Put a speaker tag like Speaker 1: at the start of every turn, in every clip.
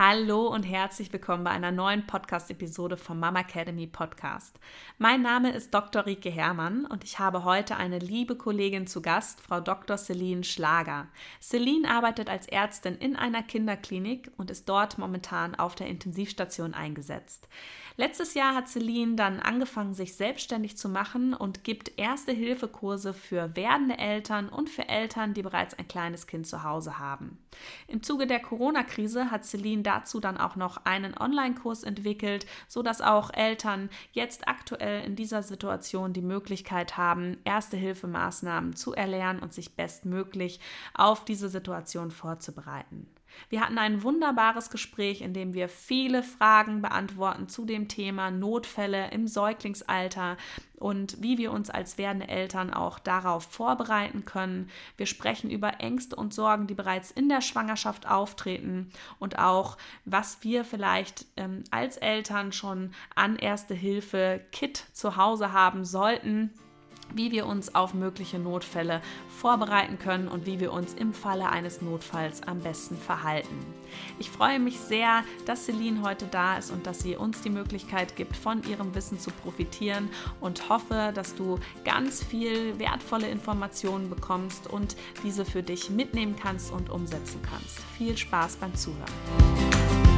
Speaker 1: Hallo und herzlich willkommen bei einer neuen Podcast-Episode vom Mama Academy Podcast. Mein Name ist Dr. Rike Herrmann und ich habe heute eine liebe Kollegin zu Gast, Frau Dr. Celine Schlager. Celine arbeitet als Ärztin in einer Kinderklinik und ist dort momentan auf der Intensivstation eingesetzt. Letztes Jahr hat Celine dann angefangen, sich selbstständig zu machen und gibt Erste-Hilfe-Kurse für werdende Eltern und für Eltern, die bereits ein kleines Kind zu Hause haben. Im Zuge der Corona-Krise hat Celine dazu dann auch noch einen Online-Kurs entwickelt, sodass auch Eltern jetzt aktuell in dieser Situation die Möglichkeit haben, Erste-Hilfe-Maßnahmen zu erlernen und sich bestmöglich auf diese Situation vorzubereiten. Wir hatten ein wunderbares Gespräch, in dem wir viele Fragen beantworten zu dem Thema Notfälle im Säuglingsalter und wie wir uns als werdende Eltern auch darauf vorbereiten können. Wir sprechen über Ängste und Sorgen, die bereits in der Schwangerschaft auftreten und auch, was wir vielleicht ähm, als Eltern schon an Erste Hilfe Kit zu Hause haben sollten wie wir uns auf mögliche Notfälle vorbereiten können und wie wir uns im Falle eines Notfalls am besten verhalten. Ich freue mich sehr, dass Celine heute da ist und dass sie uns die Möglichkeit gibt, von ihrem Wissen zu profitieren und hoffe, dass du ganz viel wertvolle Informationen bekommst und diese für dich mitnehmen kannst und umsetzen kannst. Viel Spaß beim Zuhören.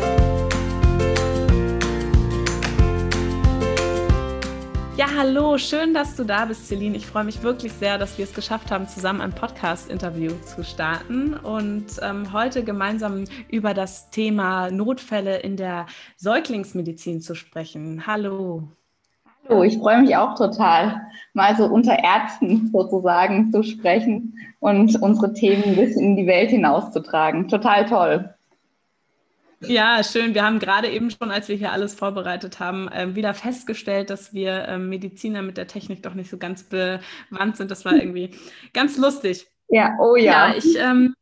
Speaker 1: Hallo, schön, dass du da bist, Celine. Ich freue mich wirklich sehr, dass wir es geschafft haben, zusammen ein Podcast-Interview zu starten und ähm, heute gemeinsam über das Thema Notfälle in der Säuglingsmedizin zu sprechen. Hallo.
Speaker 2: Hallo, ich freue mich auch total, mal so unter Ärzten sozusagen zu sprechen und unsere Themen ein bisschen in die Welt hinauszutragen. Total toll.
Speaker 1: Ja, schön. Wir haben gerade eben schon, als wir hier alles vorbereitet haben, äh, wieder festgestellt, dass wir äh, Mediziner mit der Technik doch nicht so ganz bewandt sind. Das war irgendwie ganz lustig.
Speaker 2: Ja, oh ja.
Speaker 1: Ja, ich, ähm,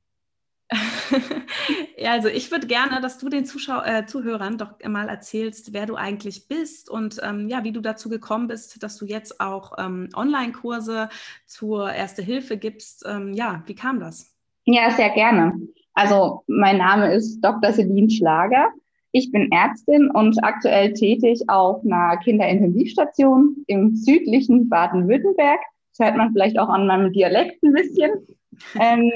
Speaker 1: ja, also ich würde gerne, dass du den Zuschau äh, Zuhörern doch mal erzählst, wer du eigentlich bist und ähm, ja, wie du dazu gekommen bist, dass du jetzt auch ähm, Online-Kurse zur Erste Hilfe gibst. Ähm, ja, wie kam das?
Speaker 2: Ja, sehr gerne. Also mein Name ist Dr. Celine Schlager. Ich bin Ärztin und aktuell tätig auf einer Kinderintensivstation im südlichen Baden-Württemberg. Das hört man vielleicht auch an meinem Dialekt ein bisschen. Ähm,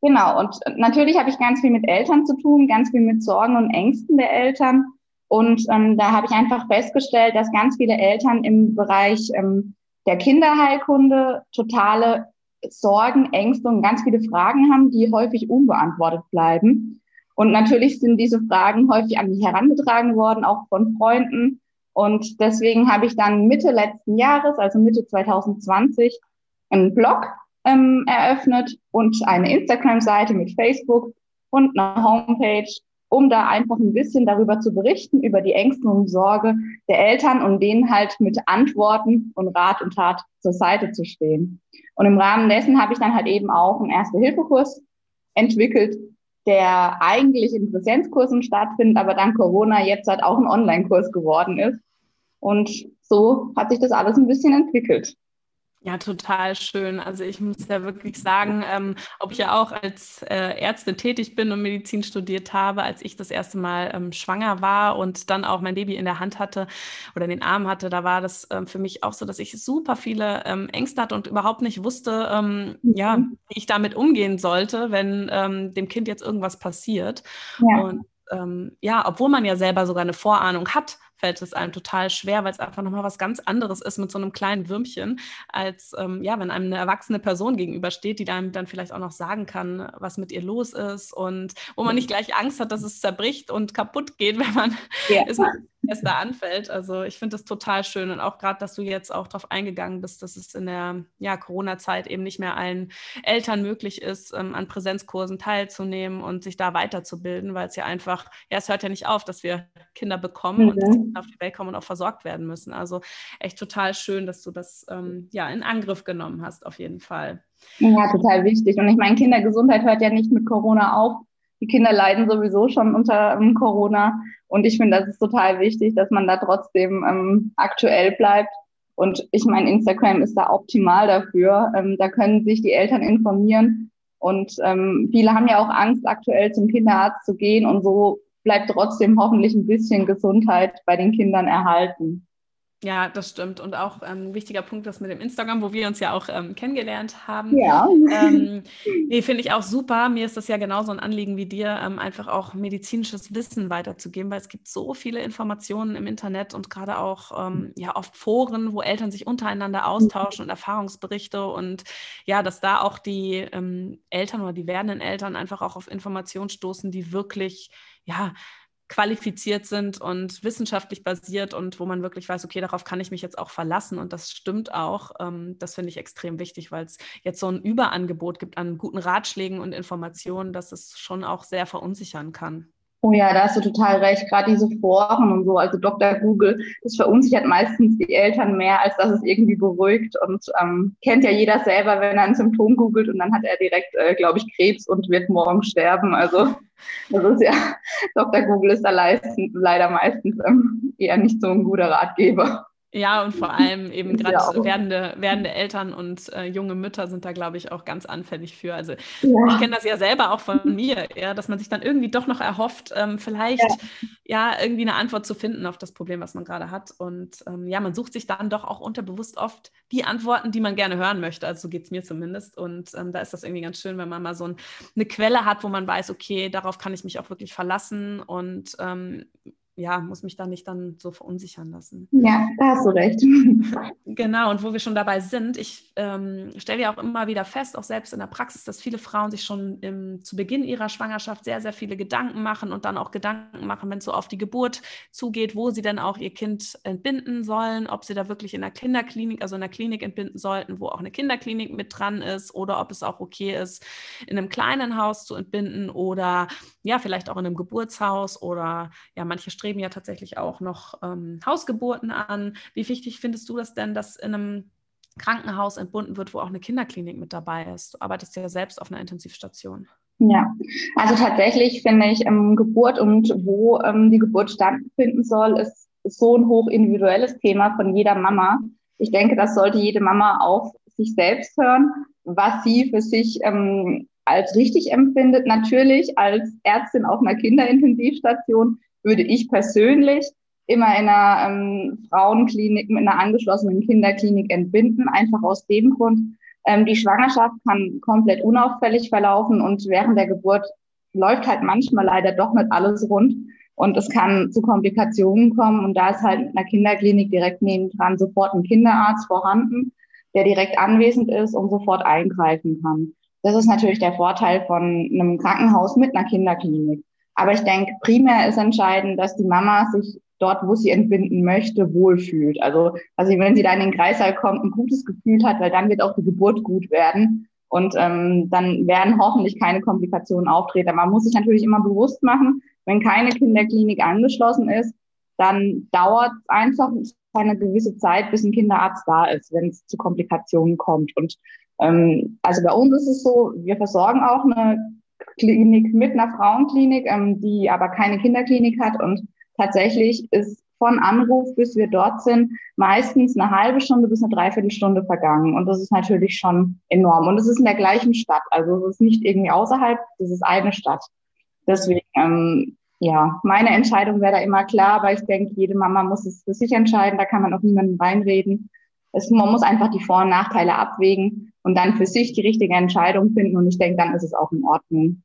Speaker 2: genau, und natürlich habe ich ganz viel mit Eltern zu tun, ganz viel mit Sorgen und Ängsten der Eltern. Und ähm, da habe ich einfach festgestellt, dass ganz viele Eltern im Bereich ähm, der Kinderheilkunde totale Sorgen, Ängste und ganz viele Fragen haben, die häufig unbeantwortet bleiben. Und natürlich sind diese Fragen häufig an mich herangetragen worden, auch von Freunden. Und deswegen habe ich dann Mitte letzten Jahres, also Mitte 2020, einen Blog ähm, eröffnet und eine Instagram-Seite mit Facebook und eine Homepage, um da einfach ein bisschen darüber zu berichten, über die Ängste und Sorge der Eltern und denen halt mit Antworten und Rat und Tat zur Seite zu stehen. Und im Rahmen dessen habe ich dann halt eben auch einen Erste-Hilfe-Kurs entwickelt, der eigentlich in Präsenzkursen stattfindet, aber dank Corona jetzt halt auch ein Online-Kurs geworden ist. Und so hat sich das alles ein bisschen entwickelt.
Speaker 1: Ja, total schön. Also ich muss ja wirklich sagen, ähm, ob ich ja auch als äh, Ärztin tätig bin und Medizin studiert habe, als ich das erste Mal ähm, schwanger war und dann auch mein Baby in der Hand hatte oder in den Arm hatte, da war das ähm, für mich auch so, dass ich super viele ähm, Ängste hatte und überhaupt nicht wusste, ähm, mhm. ja, wie ich damit umgehen sollte, wenn ähm, dem Kind jetzt irgendwas passiert. Ja. Und ja, obwohl man ja selber sogar eine Vorahnung hat, fällt es einem total schwer, weil es einfach nochmal was ganz anderes ist mit so einem kleinen Würmchen, als ähm, ja, wenn einem eine erwachsene Person gegenübersteht, die dann, dann vielleicht auch noch sagen kann, was mit ihr los ist und wo man nicht gleich Angst hat, dass es zerbricht und kaputt geht, wenn man ja. es da anfällt. Also ich finde das total schön und auch gerade, dass du jetzt auch darauf eingegangen bist, dass es in der ja, Corona-Zeit eben nicht mehr allen Eltern möglich ist, ähm, an Präsenzkursen teilzunehmen und sich da weiterzubilden, weil es ja einfach, ja, es hört ja nicht auf, dass wir Kinder bekommen mhm. und auf die Welt kommen und auch versorgt werden müssen. Also echt total schön, dass du das ähm, ja in Angriff genommen hast, auf jeden Fall.
Speaker 2: Ja, total wichtig. Und ich meine, Kindergesundheit hört ja nicht mit Corona auf. Die Kinder leiden sowieso schon unter ähm, Corona. Und ich finde, das ist total wichtig, dass man da trotzdem ähm, aktuell bleibt. Und ich meine, Instagram ist da optimal dafür. Ähm, da können sich die Eltern informieren. Und ähm, viele haben ja auch Angst, aktuell zum Kinderarzt zu gehen. Und so bleibt trotzdem hoffentlich ein bisschen Gesundheit bei den Kindern erhalten.
Speaker 1: Ja, das stimmt. Und auch ähm, ein wichtiger Punkt ist mit dem Instagram, wo wir uns ja auch ähm, kennengelernt haben.
Speaker 2: Ja.
Speaker 1: Ähm, nee, finde ich auch super. Mir ist das ja genauso ein Anliegen wie dir, ähm, einfach auch medizinisches Wissen weiterzugeben, weil es gibt so viele Informationen im Internet und gerade auch ähm, ja oft Foren, wo Eltern sich untereinander austauschen und Erfahrungsberichte und ja, dass da auch die ähm, Eltern oder die werdenden Eltern einfach auch auf Informationen stoßen, die wirklich ja, qualifiziert sind und wissenschaftlich basiert und wo man wirklich weiß, okay, darauf kann ich mich jetzt auch verlassen und das stimmt auch. Ähm, das finde ich extrem wichtig, weil es jetzt so ein Überangebot gibt an guten Ratschlägen und Informationen, dass es schon auch sehr verunsichern kann.
Speaker 2: Oh ja, da hast du total recht. Gerade diese Foren und so, also Dr. Google, das verunsichert meistens die Eltern mehr, als dass es irgendwie beruhigt. Und ähm, kennt ja jeder selber, wenn er ein Symptom googelt und dann hat er direkt, äh, glaube ich, Krebs und wird morgen sterben. Also das ist ja, Dr. Google ist da leider meistens ähm, eher nicht so ein guter Ratgeber.
Speaker 1: Ja, und vor allem eben gerade ja. werdende, werdende Eltern und äh, junge Mütter sind da, glaube ich, auch ganz anfällig für. Also ja. ich kenne das ja selber auch von mir, ja, dass man sich dann irgendwie doch noch erhofft, ähm, vielleicht ja. ja. irgendwie eine Antwort zu finden auf das Problem, was man gerade hat. Und ähm, ja, man sucht sich dann doch auch unterbewusst oft die Antworten, die man gerne hören möchte. Also so geht es mir zumindest. Und ähm, da ist das irgendwie ganz schön, wenn man mal so ein, eine Quelle hat, wo man weiß, okay, darauf kann ich mich auch wirklich verlassen. Und ähm, ja, muss mich da nicht dann so verunsichern lassen.
Speaker 2: Ja, da hast du recht.
Speaker 1: Genau, und wo wir schon dabei sind, ich ähm, stelle ja auch immer wieder fest, auch selbst in der Praxis, dass viele Frauen sich schon im, zu Beginn ihrer Schwangerschaft sehr, sehr viele Gedanken machen und dann auch Gedanken machen, wenn es so auf die Geburt zugeht, wo sie denn auch ihr Kind entbinden sollen, ob sie da wirklich in der Kinderklinik, also in der Klinik entbinden sollten, wo auch eine Kinderklinik mit dran ist, oder ob es auch okay ist, in einem kleinen Haus zu entbinden oder ja, vielleicht auch in einem Geburtshaus oder ja, manche streben ja tatsächlich auch noch ähm, Hausgeburten an. Wie wichtig findest du das denn, dass in einem Krankenhaus entbunden wird, wo auch eine Kinderklinik mit dabei ist? Du arbeitest ja selbst auf einer Intensivstation.
Speaker 2: Ja, also tatsächlich finde ich ähm, Geburt und wo ähm, die Geburt stattfinden soll, ist so ein hoch individuelles Thema von jeder Mama. Ich denke, das sollte jede Mama auf sich selbst hören, was sie für sich ähm, als richtig empfindet. Natürlich als Ärztin auf einer Kinderintensivstation würde ich persönlich immer in einer ähm, Frauenklinik, mit einer angeschlossenen Kinderklinik entbinden, einfach aus dem Grund, ähm, die Schwangerschaft kann komplett unauffällig verlaufen und während der Geburt läuft halt manchmal leider doch nicht alles rund und es kann zu Komplikationen kommen und da ist halt in einer Kinderklinik direkt nebendran sofort ein Kinderarzt vorhanden, der direkt anwesend ist und sofort eingreifen kann. Das ist natürlich der Vorteil von einem Krankenhaus mit einer Kinderklinik. Aber ich denke, primär ist entscheidend, dass die Mama sich dort, wo sie entbinden möchte, wohlfühlt. Also, also wenn sie da in den Kreißsaal kommt, ein gutes Gefühl hat, weil dann wird auch die Geburt gut werden. Und ähm, dann werden hoffentlich keine Komplikationen auftreten. Man muss sich natürlich immer bewusst machen, wenn keine Kinderklinik angeschlossen ist, dann dauert es einfach eine gewisse Zeit, bis ein Kinderarzt da ist, wenn es zu Komplikationen kommt. Und ähm, also bei uns ist es so, wir versorgen auch eine Klinik mit einer Frauenklinik, ähm, die aber keine Kinderklinik hat. Und tatsächlich ist von Anruf bis wir dort sind meistens eine halbe Stunde bis eine Dreiviertelstunde vergangen. Und das ist natürlich schon enorm. Und es ist in der gleichen Stadt. Also es ist nicht irgendwie außerhalb, das ist eine Stadt. Deswegen, ähm, ja, meine Entscheidung wäre da immer klar, aber ich denke, jede Mama muss es für sich entscheiden. Da kann man auch niemanden reinreden. Es, man muss einfach die Vor- und Nachteile abwägen und dann für sich die richtige Entscheidung finden. Und ich denke, dann ist es auch in Ordnung.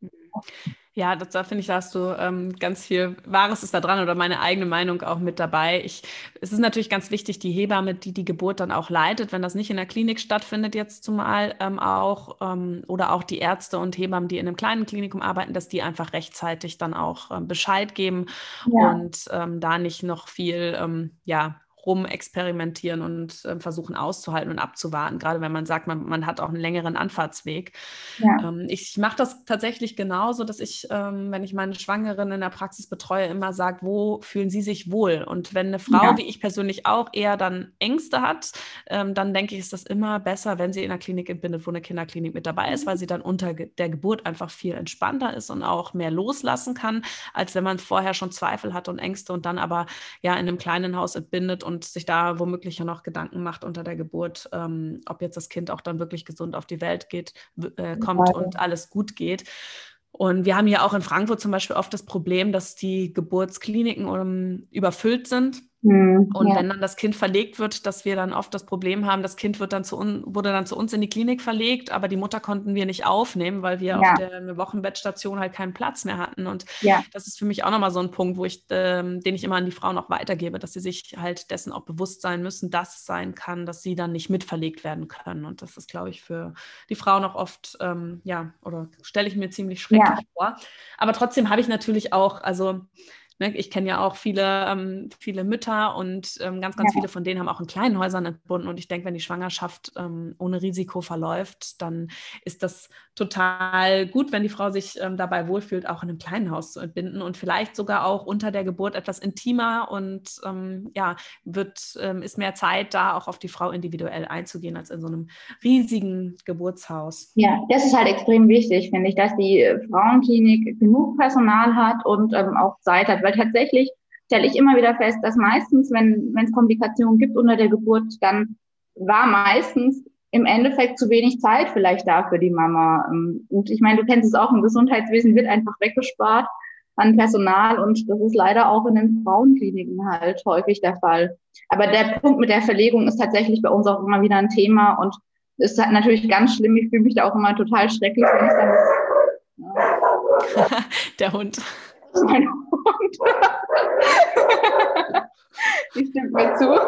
Speaker 1: Ja, das, da finde ich, da hast du ähm, ganz viel Wahres ist da dran oder meine eigene Meinung auch mit dabei. Ich, es ist natürlich ganz wichtig, die Hebamme, die die Geburt dann auch leitet, wenn das nicht in der Klinik stattfindet, jetzt zumal ähm, auch, ähm, oder auch die Ärzte und Hebammen, die in einem kleinen Klinikum arbeiten, dass die einfach rechtzeitig dann auch ähm, Bescheid geben ja. und ähm, da nicht noch viel, ähm, ja, rumexperimentieren und äh, versuchen auszuhalten und abzuwarten, gerade wenn man sagt, man, man hat auch einen längeren Anfahrtsweg. Ja. Ähm, ich mache das tatsächlich genauso, dass ich, ähm, wenn ich meine Schwangeren in der Praxis betreue, immer sage, wo fühlen sie sich wohl? Und wenn eine Frau, ja. wie ich persönlich auch, eher dann Ängste hat, ähm, dann denke ich, ist das immer besser, wenn sie in einer Klinik entbindet, wo eine Kinderklinik mit dabei ist, weil sie dann unter der Geburt einfach viel entspannter ist und auch mehr loslassen kann, als wenn man vorher schon Zweifel hat und Ängste und dann aber ja in einem kleinen Haus entbindet und und sich da womöglich ja noch Gedanken macht unter der Geburt, ähm, ob jetzt das Kind auch dann wirklich gesund auf die Welt geht, äh, kommt ja. und alles gut geht. Und wir haben hier auch in Frankfurt zum Beispiel oft das Problem, dass die Geburtskliniken um, ähm, überfüllt sind. Mhm, und ja. wenn dann das Kind verlegt wird, dass wir dann oft das Problem haben, das Kind wird dann zu wurde dann zu uns in die Klinik verlegt, aber die Mutter konnten wir nicht aufnehmen, weil wir ja. auf der Wochenbettstation halt keinen Platz mehr hatten. Und ja. das ist für mich auch nochmal so ein Punkt, wo ich, ähm, den ich immer an die Frauen auch weitergebe, dass sie sich halt dessen auch bewusst sein müssen, dass es sein kann, dass sie dann nicht mitverlegt werden können. Und das ist, glaube ich, für die Frauen auch oft, ähm, ja, oder stelle ich mir ziemlich schrecklich vor. Aber trotzdem habe ich natürlich auch, also Ne, ich kenne ja auch viele, ähm, viele Mütter und ähm, ganz, ganz ja. viele von denen haben auch in kleinen Häusern entbunden. Und ich denke, wenn die Schwangerschaft ähm, ohne Risiko verläuft, dann ist das total gut, wenn die Frau sich ähm, dabei wohlfühlt, auch in einem kleinen Haus zu entbinden und vielleicht sogar auch unter der Geburt etwas intimer und ähm, ja, wird, ähm, ist mehr Zeit da, auch auf die Frau individuell einzugehen, als in so einem riesigen Geburtshaus.
Speaker 2: Ja, das ist halt extrem wichtig, finde ich, dass die Frauenklinik genug Personal hat und auch Zeit hat weil tatsächlich stelle ich immer wieder fest, dass meistens, wenn es Komplikationen gibt unter der Geburt, dann war meistens im Endeffekt zu wenig Zeit vielleicht da für die Mama. Ähm, und ich meine, du kennst es auch, im Gesundheitswesen wird einfach weggespart an Personal und das ist leider auch in den Frauenkliniken halt häufig der Fall. Aber der Punkt mit der Verlegung ist tatsächlich bei uns auch immer wieder ein Thema und ist natürlich ganz schlimm. Ich fühle mich da auch immer total schrecklich, wenn ich dann.
Speaker 1: Ja. der Hund.
Speaker 2: Mein Hund. Die stimmt mir zu.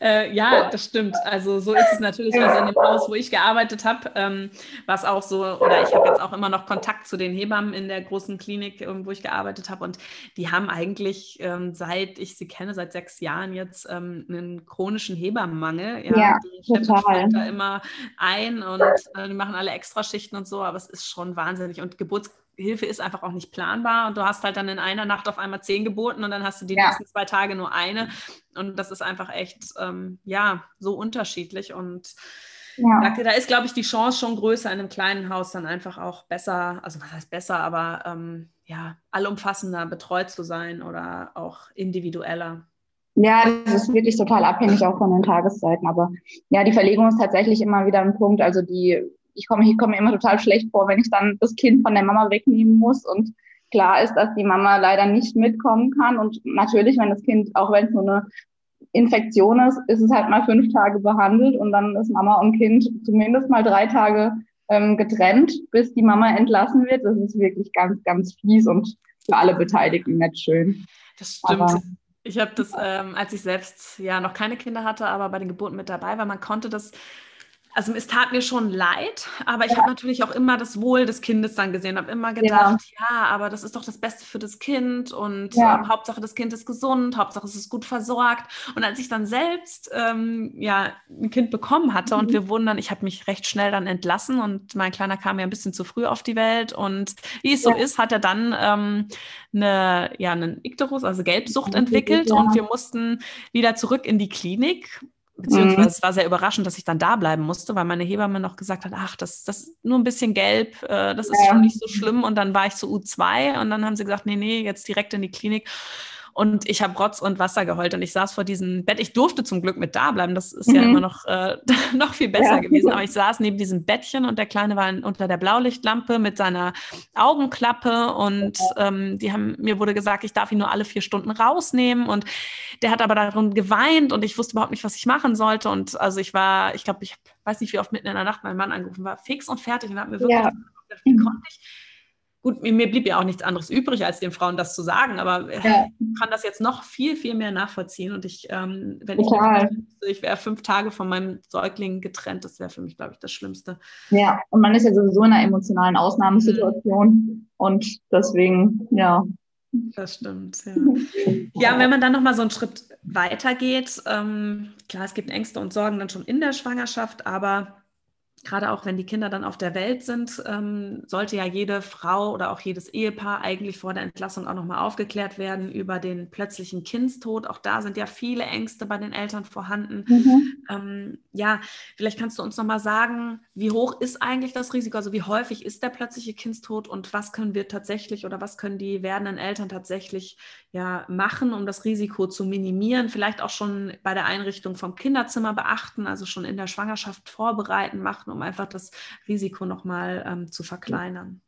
Speaker 1: Äh, ja, das stimmt. Also so ist es natürlich. Also in dem Haus, wo ich gearbeitet habe, ähm, war es auch so, oder ich habe jetzt auch immer noch Kontakt zu den Hebammen in der großen Klinik, ähm, wo ich gearbeitet habe. Und die haben eigentlich, ähm, seit ich sie kenne, seit sechs Jahren jetzt ähm, einen chronischen Hebammenmangel. Ja, ja die total. da immer ein und äh, die machen alle Extraschichten und so, aber es ist schon wahnsinnig. Und Geburts Hilfe ist einfach auch nicht planbar und du hast halt dann in einer Nacht auf einmal zehn Geburten und dann hast du die ja. nächsten zwei Tage nur eine und das ist einfach echt, ähm, ja, so unterschiedlich und ja. da, da, ist, glaube ich, die Chance schon größer, in einem kleinen Haus dann einfach auch besser, also was heißt besser, aber ähm, ja, allumfassender betreut zu sein oder auch individueller.
Speaker 2: Ja, das ist wirklich total abhängig auch von den Tageszeiten. Aber ja, die Verlegung ist tatsächlich immer wieder ein Punkt. Also die ich komme ich komme mir immer total schlecht vor, wenn ich dann das Kind von der Mama wegnehmen muss und klar ist, dass die Mama leider nicht mitkommen kann und natürlich, wenn das Kind, auch wenn es nur eine Infektion ist, ist es halt mal fünf Tage behandelt und dann ist Mama und Kind zumindest mal drei Tage ähm, getrennt, bis die Mama entlassen wird. Das ist wirklich ganz, ganz fies und für alle Beteiligten nicht schön.
Speaker 1: Das stimmt. Aber, ich habe das, ähm, als ich selbst ja noch keine Kinder hatte, aber bei den Geburten mit dabei war, man konnte das also es tat mir schon leid, aber ich ja. habe natürlich auch immer das Wohl des Kindes dann gesehen, habe immer gedacht, ja. ja. aber das ist doch das Beste für das Kind und ja. ähm, Hauptsache das Kind ist gesund, Hauptsache es ist gut versorgt. Und als ich dann selbst ähm, ja ein Kind bekommen hatte mhm. und wir wurden dann, ich habe mich recht schnell dann entlassen und mein Kleiner kam ja ein bisschen zu früh auf die Welt und wie es so ist, hat er dann ähm, eine ja einen Ikterus, also Gelbsucht entwickelt und wir mussten wieder zurück in die Klinik Beziehungsweise mhm. es war sehr überraschend, dass ich dann da bleiben musste, weil meine Hebamme noch gesagt hat, ach, das, das ist nur ein bisschen gelb, äh, das ist ja. schon nicht so schlimm. Und dann war ich zu U2 und dann haben sie gesagt, nee, nee, jetzt direkt in die Klinik. Und ich habe Rotz und Wasser geheult und ich saß vor diesem Bett. Ich durfte zum Glück mit da bleiben. Das ist mhm. ja immer noch, äh, noch viel besser ja. gewesen. Aber ich saß neben diesem Bettchen und der Kleine war unter der Blaulichtlampe mit seiner Augenklappe und ähm, die haben, mir wurde gesagt, ich darf ihn nur alle vier Stunden rausnehmen. Und der hat aber darum geweint und ich wusste überhaupt nicht, was ich machen sollte. Und also ich war, ich glaube, ich weiß nicht, wie oft mitten in der Nacht mein Mann angerufen war, fix und fertig und hat mir wirklich ja wie mhm. konnte ich gut, mir, mir, blieb ja auch nichts anderes übrig, als den Frauen das zu sagen, aber ja. ich kann das jetzt noch viel, viel mehr nachvollziehen. Und ich, ähm, wenn Total. ich, ich wäre fünf Tage von meinem Säugling getrennt, das wäre für mich, glaube ich, das Schlimmste.
Speaker 2: Ja, und man ist ja sowieso in einer emotionalen Ausnahmesituation mhm. und deswegen, ja.
Speaker 1: Das stimmt, ja. ja, wenn man dann nochmal so einen Schritt weitergeht, ähm, klar, es gibt Ängste und Sorgen dann schon in der Schwangerschaft, aber gerade auch wenn die Kinder dann auf der Welt sind, ähm, sollte ja jede Frau oder auch jedes Ehepaar eigentlich vor der Entlassung auch nochmal aufgeklärt werden über den plötzlichen Kindstod. Auch da sind ja viele Ängste bei den Eltern vorhanden. Mhm. Ähm, ja, vielleicht kannst du uns nochmal sagen, wie hoch ist eigentlich das Risiko? Also wie häufig ist der plötzliche Kindstod und was können wir tatsächlich oder was können die werdenden Eltern tatsächlich ja, machen, um das Risiko zu minimieren? Vielleicht auch schon bei der Einrichtung vom Kinderzimmer beachten, also schon in der Schwangerschaft vorbereiten, machen um einfach das Risiko nochmal ähm, zu verkleinern?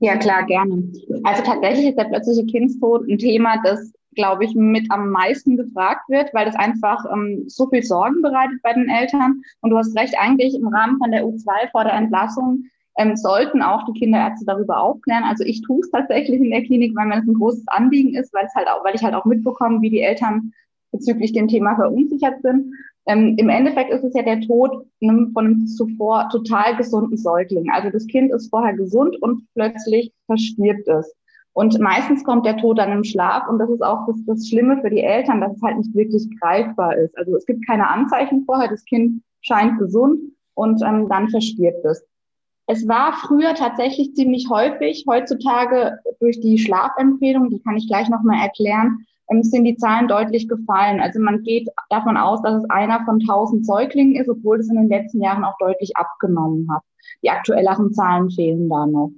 Speaker 2: Ja, klar, gerne. Also tatsächlich ist der plötzliche Kindstod ein Thema, das, glaube ich, mit am meisten gefragt wird, weil das einfach ähm, so viel Sorgen bereitet bei den Eltern. Und du hast recht, eigentlich im Rahmen von der U2 vor der Entlassung ähm, sollten auch die Kinderärzte darüber aufklären. Also ich tue es tatsächlich in der Klinik, weil mir das ein großes Anliegen ist, weil es halt auch, weil ich halt auch mitbekomme, wie die Eltern bezüglich dem Thema verunsichert sind. Ähm, Im Endeffekt ist es ja der Tod von einem zuvor total gesunden Säugling. Also das Kind ist vorher gesund und plötzlich verstirbt es. Und meistens kommt der Tod dann im Schlaf und das ist auch das, das Schlimme für die Eltern, dass es halt nicht wirklich greifbar ist. Also es gibt keine Anzeichen vorher, das Kind scheint gesund und ähm, dann verstirbt es. Es war früher tatsächlich ziemlich häufig, heutzutage durch die Schlafempfehlung, die kann ich gleich nochmal erklären, sind die Zahlen deutlich gefallen. Also man geht davon aus, dass es einer von 1000 Säuglingen ist, obwohl es in den letzten Jahren auch deutlich abgenommen hat. Die aktuelleren Zahlen fehlen da noch.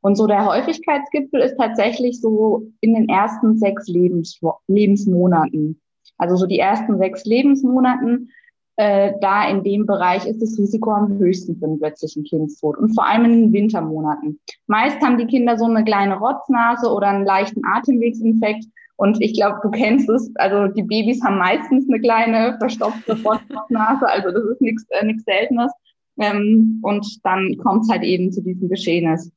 Speaker 2: Und so der Häufigkeitsgipfel ist tatsächlich so in den ersten sechs Lebens Lebensmonaten. Also so die ersten sechs Lebensmonaten, äh, da in dem Bereich ist das Risiko am höchsten für einen plötzlichen Kindstod und vor allem in den Wintermonaten. Meist haben die Kinder so eine kleine Rotznase oder einen leichten Atemwegsinfekt und ich glaube, du kennst es, also die Babys haben meistens eine kleine verstopfte Nase, also das ist nichts äh, nix Seltenes. Ähm, und dann kommt es halt eben zu diesem Geschehnis.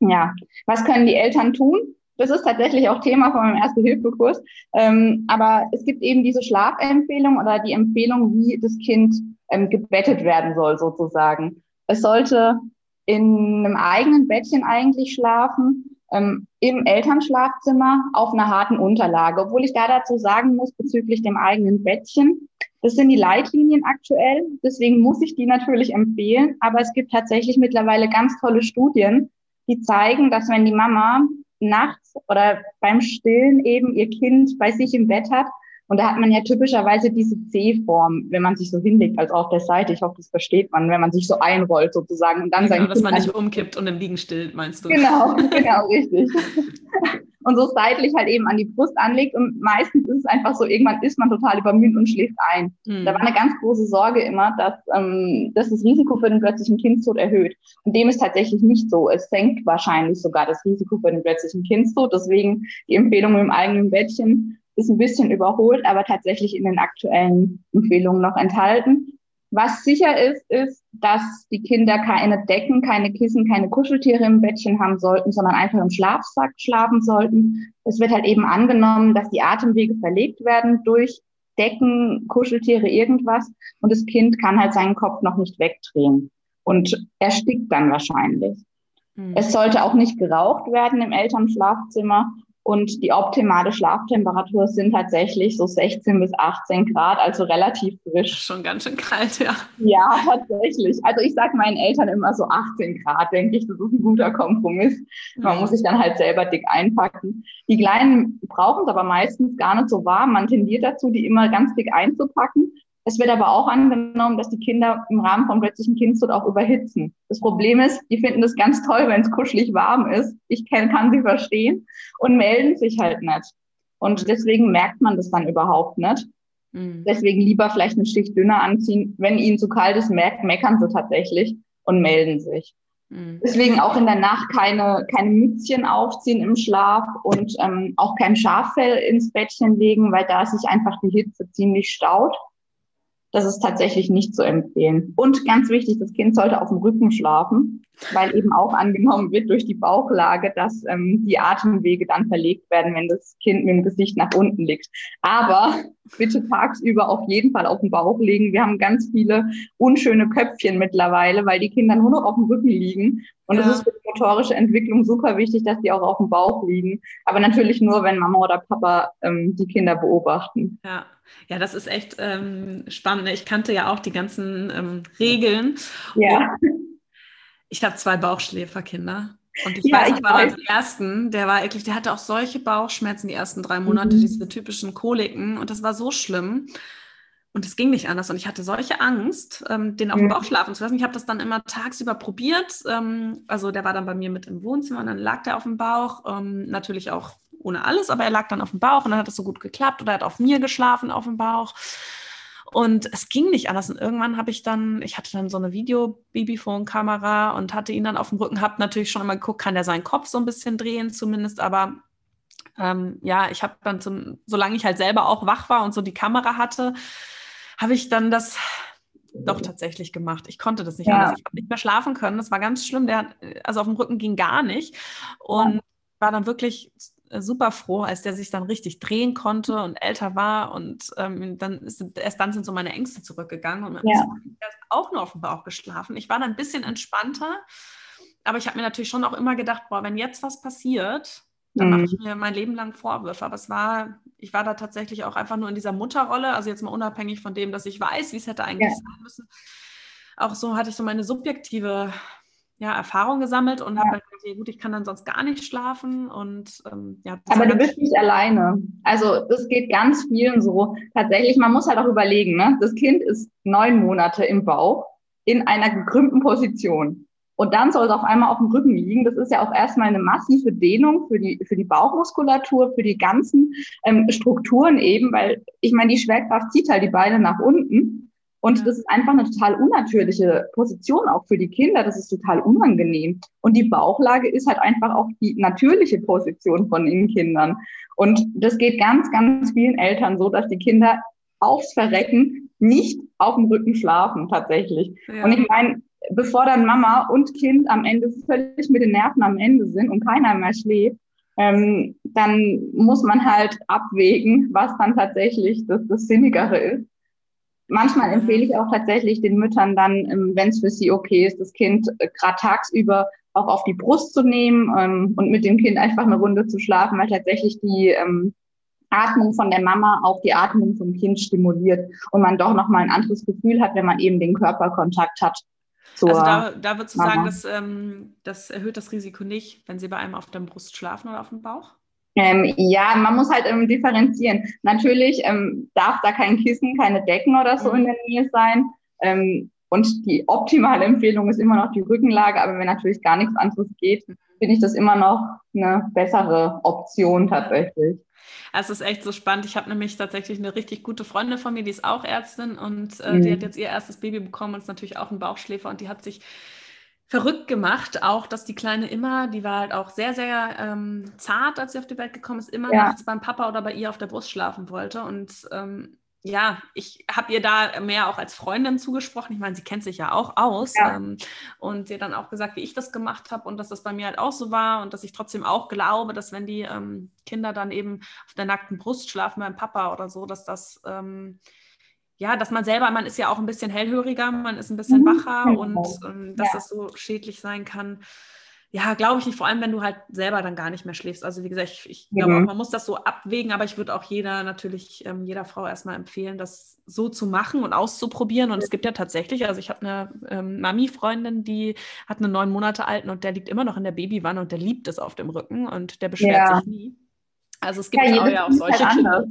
Speaker 2: Ja, was können die Eltern tun? Das ist tatsächlich auch Thema von meinem Erste-Hilfe-Kurs. Ähm, aber es gibt eben diese Schlafempfehlung oder die Empfehlung, wie das Kind ähm, gebettet werden soll, sozusagen. Es sollte in einem eigenen Bettchen eigentlich schlafen ähm, im Elternschlafzimmer auf einer harten Unterlage. Obwohl ich da dazu sagen muss, bezüglich dem eigenen Bettchen, das sind die Leitlinien aktuell, deswegen muss ich die natürlich empfehlen. Aber es gibt tatsächlich mittlerweile ganz tolle Studien, die zeigen, dass wenn die Mama nachts oder beim Stillen eben ihr Kind bei sich im Bett hat, und da hat man ja typischerweise diese C-Form, wenn man sich so hinlegt, also auf der Seite. Ich hoffe, das versteht man, wenn man sich so einrollt sozusagen und dann
Speaker 1: genau, sein dass man nicht umkippt und im Liegen stillt, meinst du?
Speaker 2: Genau, genau, richtig. und so seitlich halt eben an die Brust anlegt und meistens ist es einfach so, irgendwann ist man total übermüdet und schläft ein. Mhm. Da war eine ganz große Sorge immer, dass, ähm, dass das Risiko für den plötzlichen Kindstod erhöht. Und dem ist tatsächlich nicht so. Es senkt wahrscheinlich sogar das Risiko für den plötzlichen Kindstod. Deswegen die Empfehlung im eigenen Bettchen ist ein bisschen überholt, aber tatsächlich in den aktuellen Empfehlungen noch enthalten. Was sicher ist, ist, dass die Kinder keine Decken, keine Kissen, keine Kuscheltiere im Bettchen haben sollten, sondern einfach im Schlafsack schlafen sollten. Es wird halt eben angenommen, dass die Atemwege verlegt werden durch Decken, Kuscheltiere, irgendwas. Und das Kind kann halt seinen Kopf noch nicht wegdrehen und erstickt dann wahrscheinlich. Mhm. Es sollte auch nicht geraucht werden im Elternschlafzimmer und die optimale Schlaftemperatur sind tatsächlich so 16 bis 18 Grad, also relativ frisch.
Speaker 1: Schon ganz schön kalt, ja.
Speaker 2: Ja, tatsächlich. Also ich sage meinen Eltern immer so 18 Grad, denke ich, das ist ein guter Kompromiss. Man muss sich dann halt selber dick einpacken. Die Kleinen brauchen es aber meistens gar nicht so warm. Man tendiert dazu, die immer ganz dick einzupacken. Es wird aber auch angenommen, dass die Kinder im Rahmen von plötzlichen Kindstod auch überhitzen. Das Problem ist, die finden das ganz toll, wenn es kuschelig warm ist. Ich kann, kann sie verstehen und melden sich halt nicht. Und deswegen merkt man das dann überhaupt nicht. Mhm. Deswegen lieber vielleicht eine Schicht dünner anziehen. Wenn ihnen zu kalt ist, merkt, meckern sie tatsächlich und melden sich. Mhm. Deswegen auch in der Nacht keine, keine Mützchen aufziehen im Schlaf und ähm, auch kein Schaffell ins Bettchen legen, weil da sich einfach die Hitze ziemlich staut. Das ist tatsächlich nicht zu empfehlen. Und ganz wichtig, das Kind sollte auf dem Rücken schlafen, weil eben auch angenommen wird durch die Bauchlage, dass ähm, die Atemwege dann verlegt werden, wenn das Kind mit dem Gesicht nach unten liegt. Aber bitte tagsüber auf jeden Fall auf den Bauch legen. Wir haben ganz viele unschöne Köpfchen mittlerweile, weil die Kinder nur noch auf dem Rücken liegen. Und es ja. ist für die motorische Entwicklung super wichtig, dass die auch auf dem Bauch liegen. Aber natürlich nur, wenn Mama oder Papa ähm, die Kinder beobachten.
Speaker 1: Ja. Ja, das ist echt ähm, spannend. Ich kannte ja auch die ganzen ähm, Regeln. Ja. ich habe zwei Bauchschläferkinder. Und ich ja, weiß, ich war beim ersten, der war wirklich, der hatte auch solche Bauchschmerzen die ersten drei Monate, mhm. diese typischen Koliken. Und das war so schlimm. Und es ging nicht anders. Und ich hatte solche Angst, ähm, den auf dem Bauch schlafen zu lassen. Ich habe das dann immer tagsüber probiert. Ähm, also der war dann bei mir mit im Wohnzimmer und dann lag der auf dem Bauch. Ähm, natürlich auch ohne alles, aber er lag dann auf dem Bauch und dann hat es so gut geklappt oder er hat auf mir geschlafen auf dem Bauch. Und es ging nicht anders. Und irgendwann habe ich dann, ich hatte dann so eine Video-Babyphone-Kamera und hatte ihn dann auf dem Rücken, habe natürlich schon immer geguckt, kann der seinen Kopf so ein bisschen drehen zumindest, aber ähm, ja, ich habe dann, zum, solange ich halt selber auch wach war und so die Kamera hatte, habe ich dann das doch tatsächlich gemacht. Ich konnte das nicht ja. anders. Ich habe nicht mehr schlafen können. Das war ganz schlimm. Der, also auf dem Rücken ging gar nicht. Und ja. war dann wirklich super froh, als der sich dann richtig drehen konnte und älter war. Und ähm, dann ist, erst dann sind so meine Ängste zurückgegangen und ja. ist auch nur auf dem Bauch geschlafen. Ich war dann ein bisschen entspannter, aber ich habe mir natürlich schon auch immer gedacht, boah, wenn jetzt was passiert, dann mache ich mhm. mir mein Leben lang Vorwürfe. Aber es war, ich war da tatsächlich auch einfach nur in dieser Mutterrolle, also jetzt mal unabhängig von dem, dass ich weiß, wie es hätte eigentlich ja. sein müssen. Auch so hatte ich so meine subjektive ja, Erfahrung gesammelt und ja. habe halt gesagt, gut, ich kann dann sonst gar nicht schlafen und ähm, ja.
Speaker 2: Aber du bist nicht alleine. Also das geht ganz vielen so. Tatsächlich, man muss halt auch überlegen, ne? Das Kind ist neun Monate im Bauch in einer gekrümmten Position. Und dann soll es auf einmal auf dem Rücken liegen. Das ist ja auch erstmal eine massive Dehnung für die, für die Bauchmuskulatur, für die ganzen ähm, Strukturen eben, weil ich meine, die Schwerkraft zieht halt die Beine nach unten. Und das ist einfach eine total unnatürliche Position auch für die Kinder. Das ist total unangenehm. Und die Bauchlage ist halt einfach auch die natürliche Position von den Kindern. Und das geht ganz, ganz vielen Eltern so, dass die Kinder aufs Verrecken nicht auf dem Rücken schlafen tatsächlich. Ja. Und ich meine, bevor dann Mama und Kind am Ende völlig mit den Nerven am Ende sind und keiner mehr schläft, ähm, dann muss man halt abwägen, was dann tatsächlich das, das Sinnigere ist. Manchmal empfehle ich auch tatsächlich den Müttern dann, ähm, wenn es für sie okay ist, das Kind äh, gerade tagsüber auch auf die Brust zu nehmen ähm, und mit dem Kind einfach eine Runde zu schlafen, weil tatsächlich die ähm, Atmung von der Mama auch die Atmung vom Kind stimuliert und man doch nochmal ein anderes Gefühl hat, wenn man eben den Körperkontakt hat.
Speaker 1: Also da, da würdest du sagen, dass, ähm, das erhöht das Risiko nicht, wenn sie bei einem auf der Brust schlafen oder auf dem Bauch?
Speaker 2: Ähm, ja, man muss halt ähm, differenzieren. Natürlich ähm, darf da kein Kissen, keine Decken oder so in der Nähe sein. Ähm, und die optimale Empfehlung ist immer noch die Rückenlage. Aber wenn natürlich gar nichts anderes geht, finde ich das immer noch eine bessere Option tatsächlich.
Speaker 1: Es ist echt so spannend. Ich habe nämlich tatsächlich eine richtig gute Freundin von mir, die ist auch Ärztin und äh, mhm. die hat jetzt ihr erstes Baby bekommen und ist natürlich auch ein Bauchschläfer und die hat sich verrückt gemacht, auch dass die Kleine immer, die war halt auch sehr, sehr ähm, zart, als sie auf die Welt gekommen ist, immer ja. nachts beim Papa oder bei ihr auf der Brust schlafen wollte. Und ähm, ja, ich habe ihr da mehr auch als Freundin zugesprochen. Ich meine, sie kennt sich ja auch aus ja. ähm, und ihr dann auch gesagt, wie ich das gemacht habe und dass das bei mir halt auch so war und dass ich trotzdem auch glaube, dass wenn die ähm, Kinder dann eben auf der nackten Brust schlafen beim Papa oder so, dass das ähm, ja, dass man selber, man ist ja auch ein bisschen hellhöriger, man ist ein bisschen mhm, wacher genau. und, und ähm, dass ja. das so schädlich sein kann. Ja, glaube ich nicht, vor allem wenn du halt selber dann gar nicht mehr schläfst. Also wie gesagt, ich, ich glaube, mhm. man muss das so abwägen, aber ich würde auch jeder natürlich, ähm, jeder Frau erstmal empfehlen, das so zu machen und auszuprobieren. Und es gibt ja tatsächlich, also ich habe eine ähm, Mami-Freundin, die hat einen neun Monate alten und der liegt immer noch in der Babywanne und der liebt es auf dem Rücken und der beschwert ja. sich nie. Also es gibt ja, auch ja auch solche halt Kinder.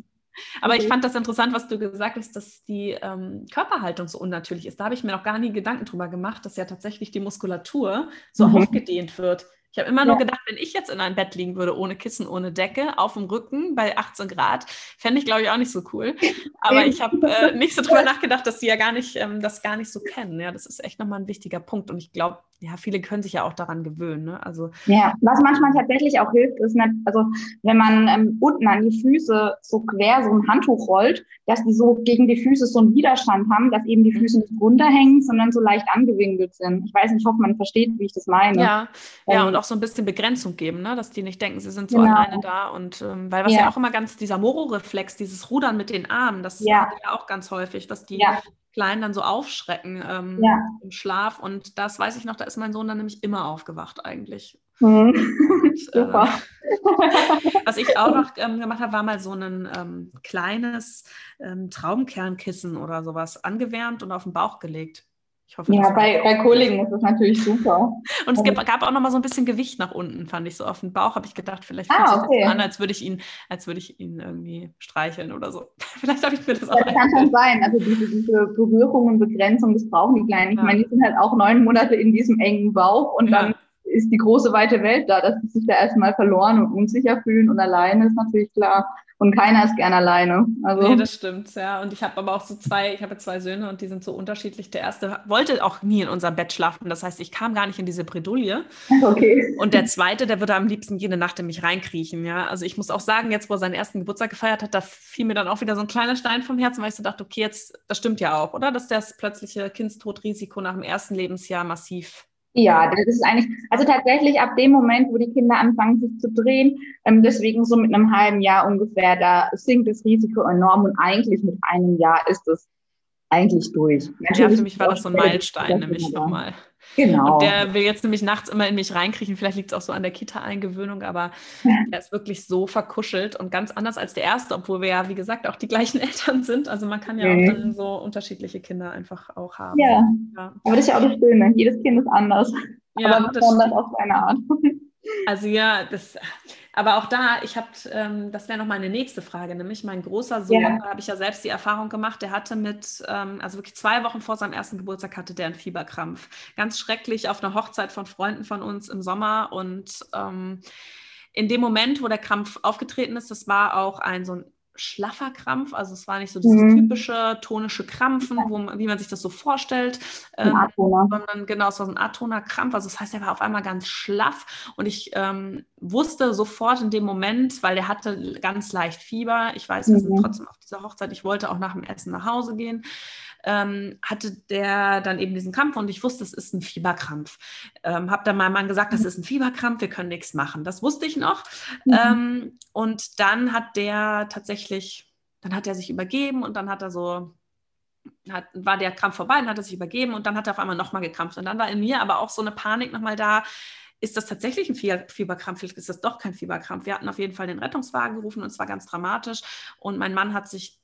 Speaker 1: Aber ich fand das interessant, was du gesagt hast, dass die ähm, Körperhaltung so unnatürlich ist. Da habe ich mir noch gar nie Gedanken drüber gemacht, dass ja tatsächlich die Muskulatur so mhm. aufgedehnt wird. Ich habe immer ja. nur gedacht, wenn ich jetzt in ein Bett liegen würde, ohne Kissen, ohne Decke, auf dem Rücken bei 18 Grad, fände ich, glaube ich, auch nicht so cool. Aber ich habe äh, nicht so drüber nachgedacht, dass die ja gar nicht, ähm, das gar nicht so kennen. Ja, das ist echt nochmal ein wichtiger Punkt. Und ich glaube, ja, viele können sich ja auch daran gewöhnen. Ne? Also,
Speaker 2: ja, was manchmal tatsächlich auch hilft, ist, nicht, also wenn man ähm, unten an die Füße so quer so ein Handtuch rollt, dass die so gegen die Füße so einen Widerstand haben, dass eben die mhm. Füße nicht runterhängen, sondern so leicht angewinkelt sind. Ich weiß nicht, ich hoffe, man versteht, wie ich das meine.
Speaker 1: Ja, ja ähm, und auch so ein bisschen Begrenzung geben, ne? dass die nicht denken, sie sind so genau. alleine da. Und ähm, weil was ja. ja. auch immer ganz, dieser Moro-Reflex, dieses Rudern mit den Armen, das ja. ja auch ganz häufig, dass die ja. Kleinen dann so aufschrecken ähm, ja. im Schlaf. Und das weiß ich noch, da ist mein Sohn dann nämlich immer aufgewacht eigentlich. Mhm. Und, äh, was ich auch noch ähm, gemacht habe, war mal so ein ähm, kleines ähm, Traumkernkissen oder sowas angewärmt und auf den Bauch gelegt.
Speaker 2: Ich hoffe, ja, bei, bei Kollegen ist das natürlich super.
Speaker 1: Und es gab, gab auch noch mal so ein bisschen Gewicht nach unten, fand ich so. Auf den Bauch habe ich gedacht, vielleicht fühlt ah, okay. sich das an, als würde ich ihn, als würde ich ihn irgendwie streicheln oder so. vielleicht habe ich mir das auch.
Speaker 2: Das kann schon sein. Also diese, diese Berührung und Begrenzung, das brauchen die Kleinen. Ich ja. meine, die sind halt auch neun Monate in diesem engen Bauch und ja. dann ist die große weite Welt da, dass sie sich da erstmal verloren und unsicher fühlen und alleine ist natürlich klar. Und keiner ist gern alleine.
Speaker 1: Also. Nee, das stimmt, ja. Und ich habe aber auch so zwei, ich habe zwei Söhne und die sind so unterschiedlich. Der erste wollte auch nie in unserem Bett schlafen. Das heißt, ich kam gar nicht in diese Bredouille. Okay. Und der zweite, der würde am liebsten jede Nacht in mich reinkriechen, ja. Also ich muss auch sagen, jetzt, wo er seinen ersten Geburtstag gefeiert hat, da fiel mir dann auch wieder so ein kleiner Stein vom Herzen, weil ich so dachte, okay, jetzt, das stimmt ja auch, oder? Dass das plötzliche Kindstodrisiko nach dem ersten Lebensjahr massiv
Speaker 2: ja, das ist eigentlich, also tatsächlich ab dem Moment, wo die Kinder anfangen, sich zu drehen, ähm, deswegen so mit einem halben Jahr ungefähr, da sinkt das Risiko enorm und eigentlich mit einem Jahr ist es eigentlich durch.
Speaker 1: Natürlich ja, für mich war das so ein Meilenstein, nämlich nochmal. Genau. Und der will jetzt nämlich nachts immer in mich reinkriechen. Vielleicht liegt es auch so an der Kita-Eingewöhnung, aber er ist wirklich so verkuschelt und ganz anders als der erste, obwohl wir ja, wie gesagt, auch die gleichen Eltern sind. Also man kann ja mhm. auch dann so unterschiedliche Kinder einfach auch haben.
Speaker 2: Ja, ja. aber das ist ja auch das Schöne. Jedes Kind ist anders. Ja, aber besonders auf seine Art.
Speaker 1: Also ja, das aber auch da, ich habe, ähm, das wäre noch meine nächste Frage, nämlich mein großer Sohn, ja. da habe ich ja selbst die Erfahrung gemacht, der hatte mit, ähm, also wirklich zwei Wochen vor seinem ersten Geburtstag hatte der einen Fieberkrampf. Ganz schrecklich auf einer Hochzeit von Freunden von uns im Sommer und ähm, in dem Moment, wo der Krampf aufgetreten ist, das war auch ein so ein schlaffer Krampf, also es war nicht so dieses mhm. typische tonische Krampfen, wo, wie man sich das so vorstellt, ähm, sondern genau, es war so ein atoner Krampf, also das heißt, er war auf einmal ganz schlaff und ich ähm, wusste sofort in dem Moment, weil er hatte ganz leicht Fieber, ich weiß, wir mhm. sind trotzdem auf dieser Hochzeit, ich wollte auch nach dem Essen nach Hause gehen, ähm, hatte der dann eben diesen Krampf und ich wusste, es ist ein Fieberkrampf. Ähm, habe dann meinem Mann gesagt, das ist ein Fieberkrampf, wir können nichts machen. Das wusste ich noch. Mhm. Ähm, und dann hat der tatsächlich, dann hat er sich übergeben und dann hat er so hat, war der Krampf vorbei, dann hat er sich übergeben und dann hat er auf einmal nochmal gekrampft. Und dann war in mir aber auch so eine Panik nochmal da. Ist das tatsächlich ein Fieberkrampf? Vielleicht ist das doch kein Fieberkrampf. Wir hatten auf jeden Fall den Rettungswagen gerufen und es war ganz dramatisch. Und mein Mann hat sich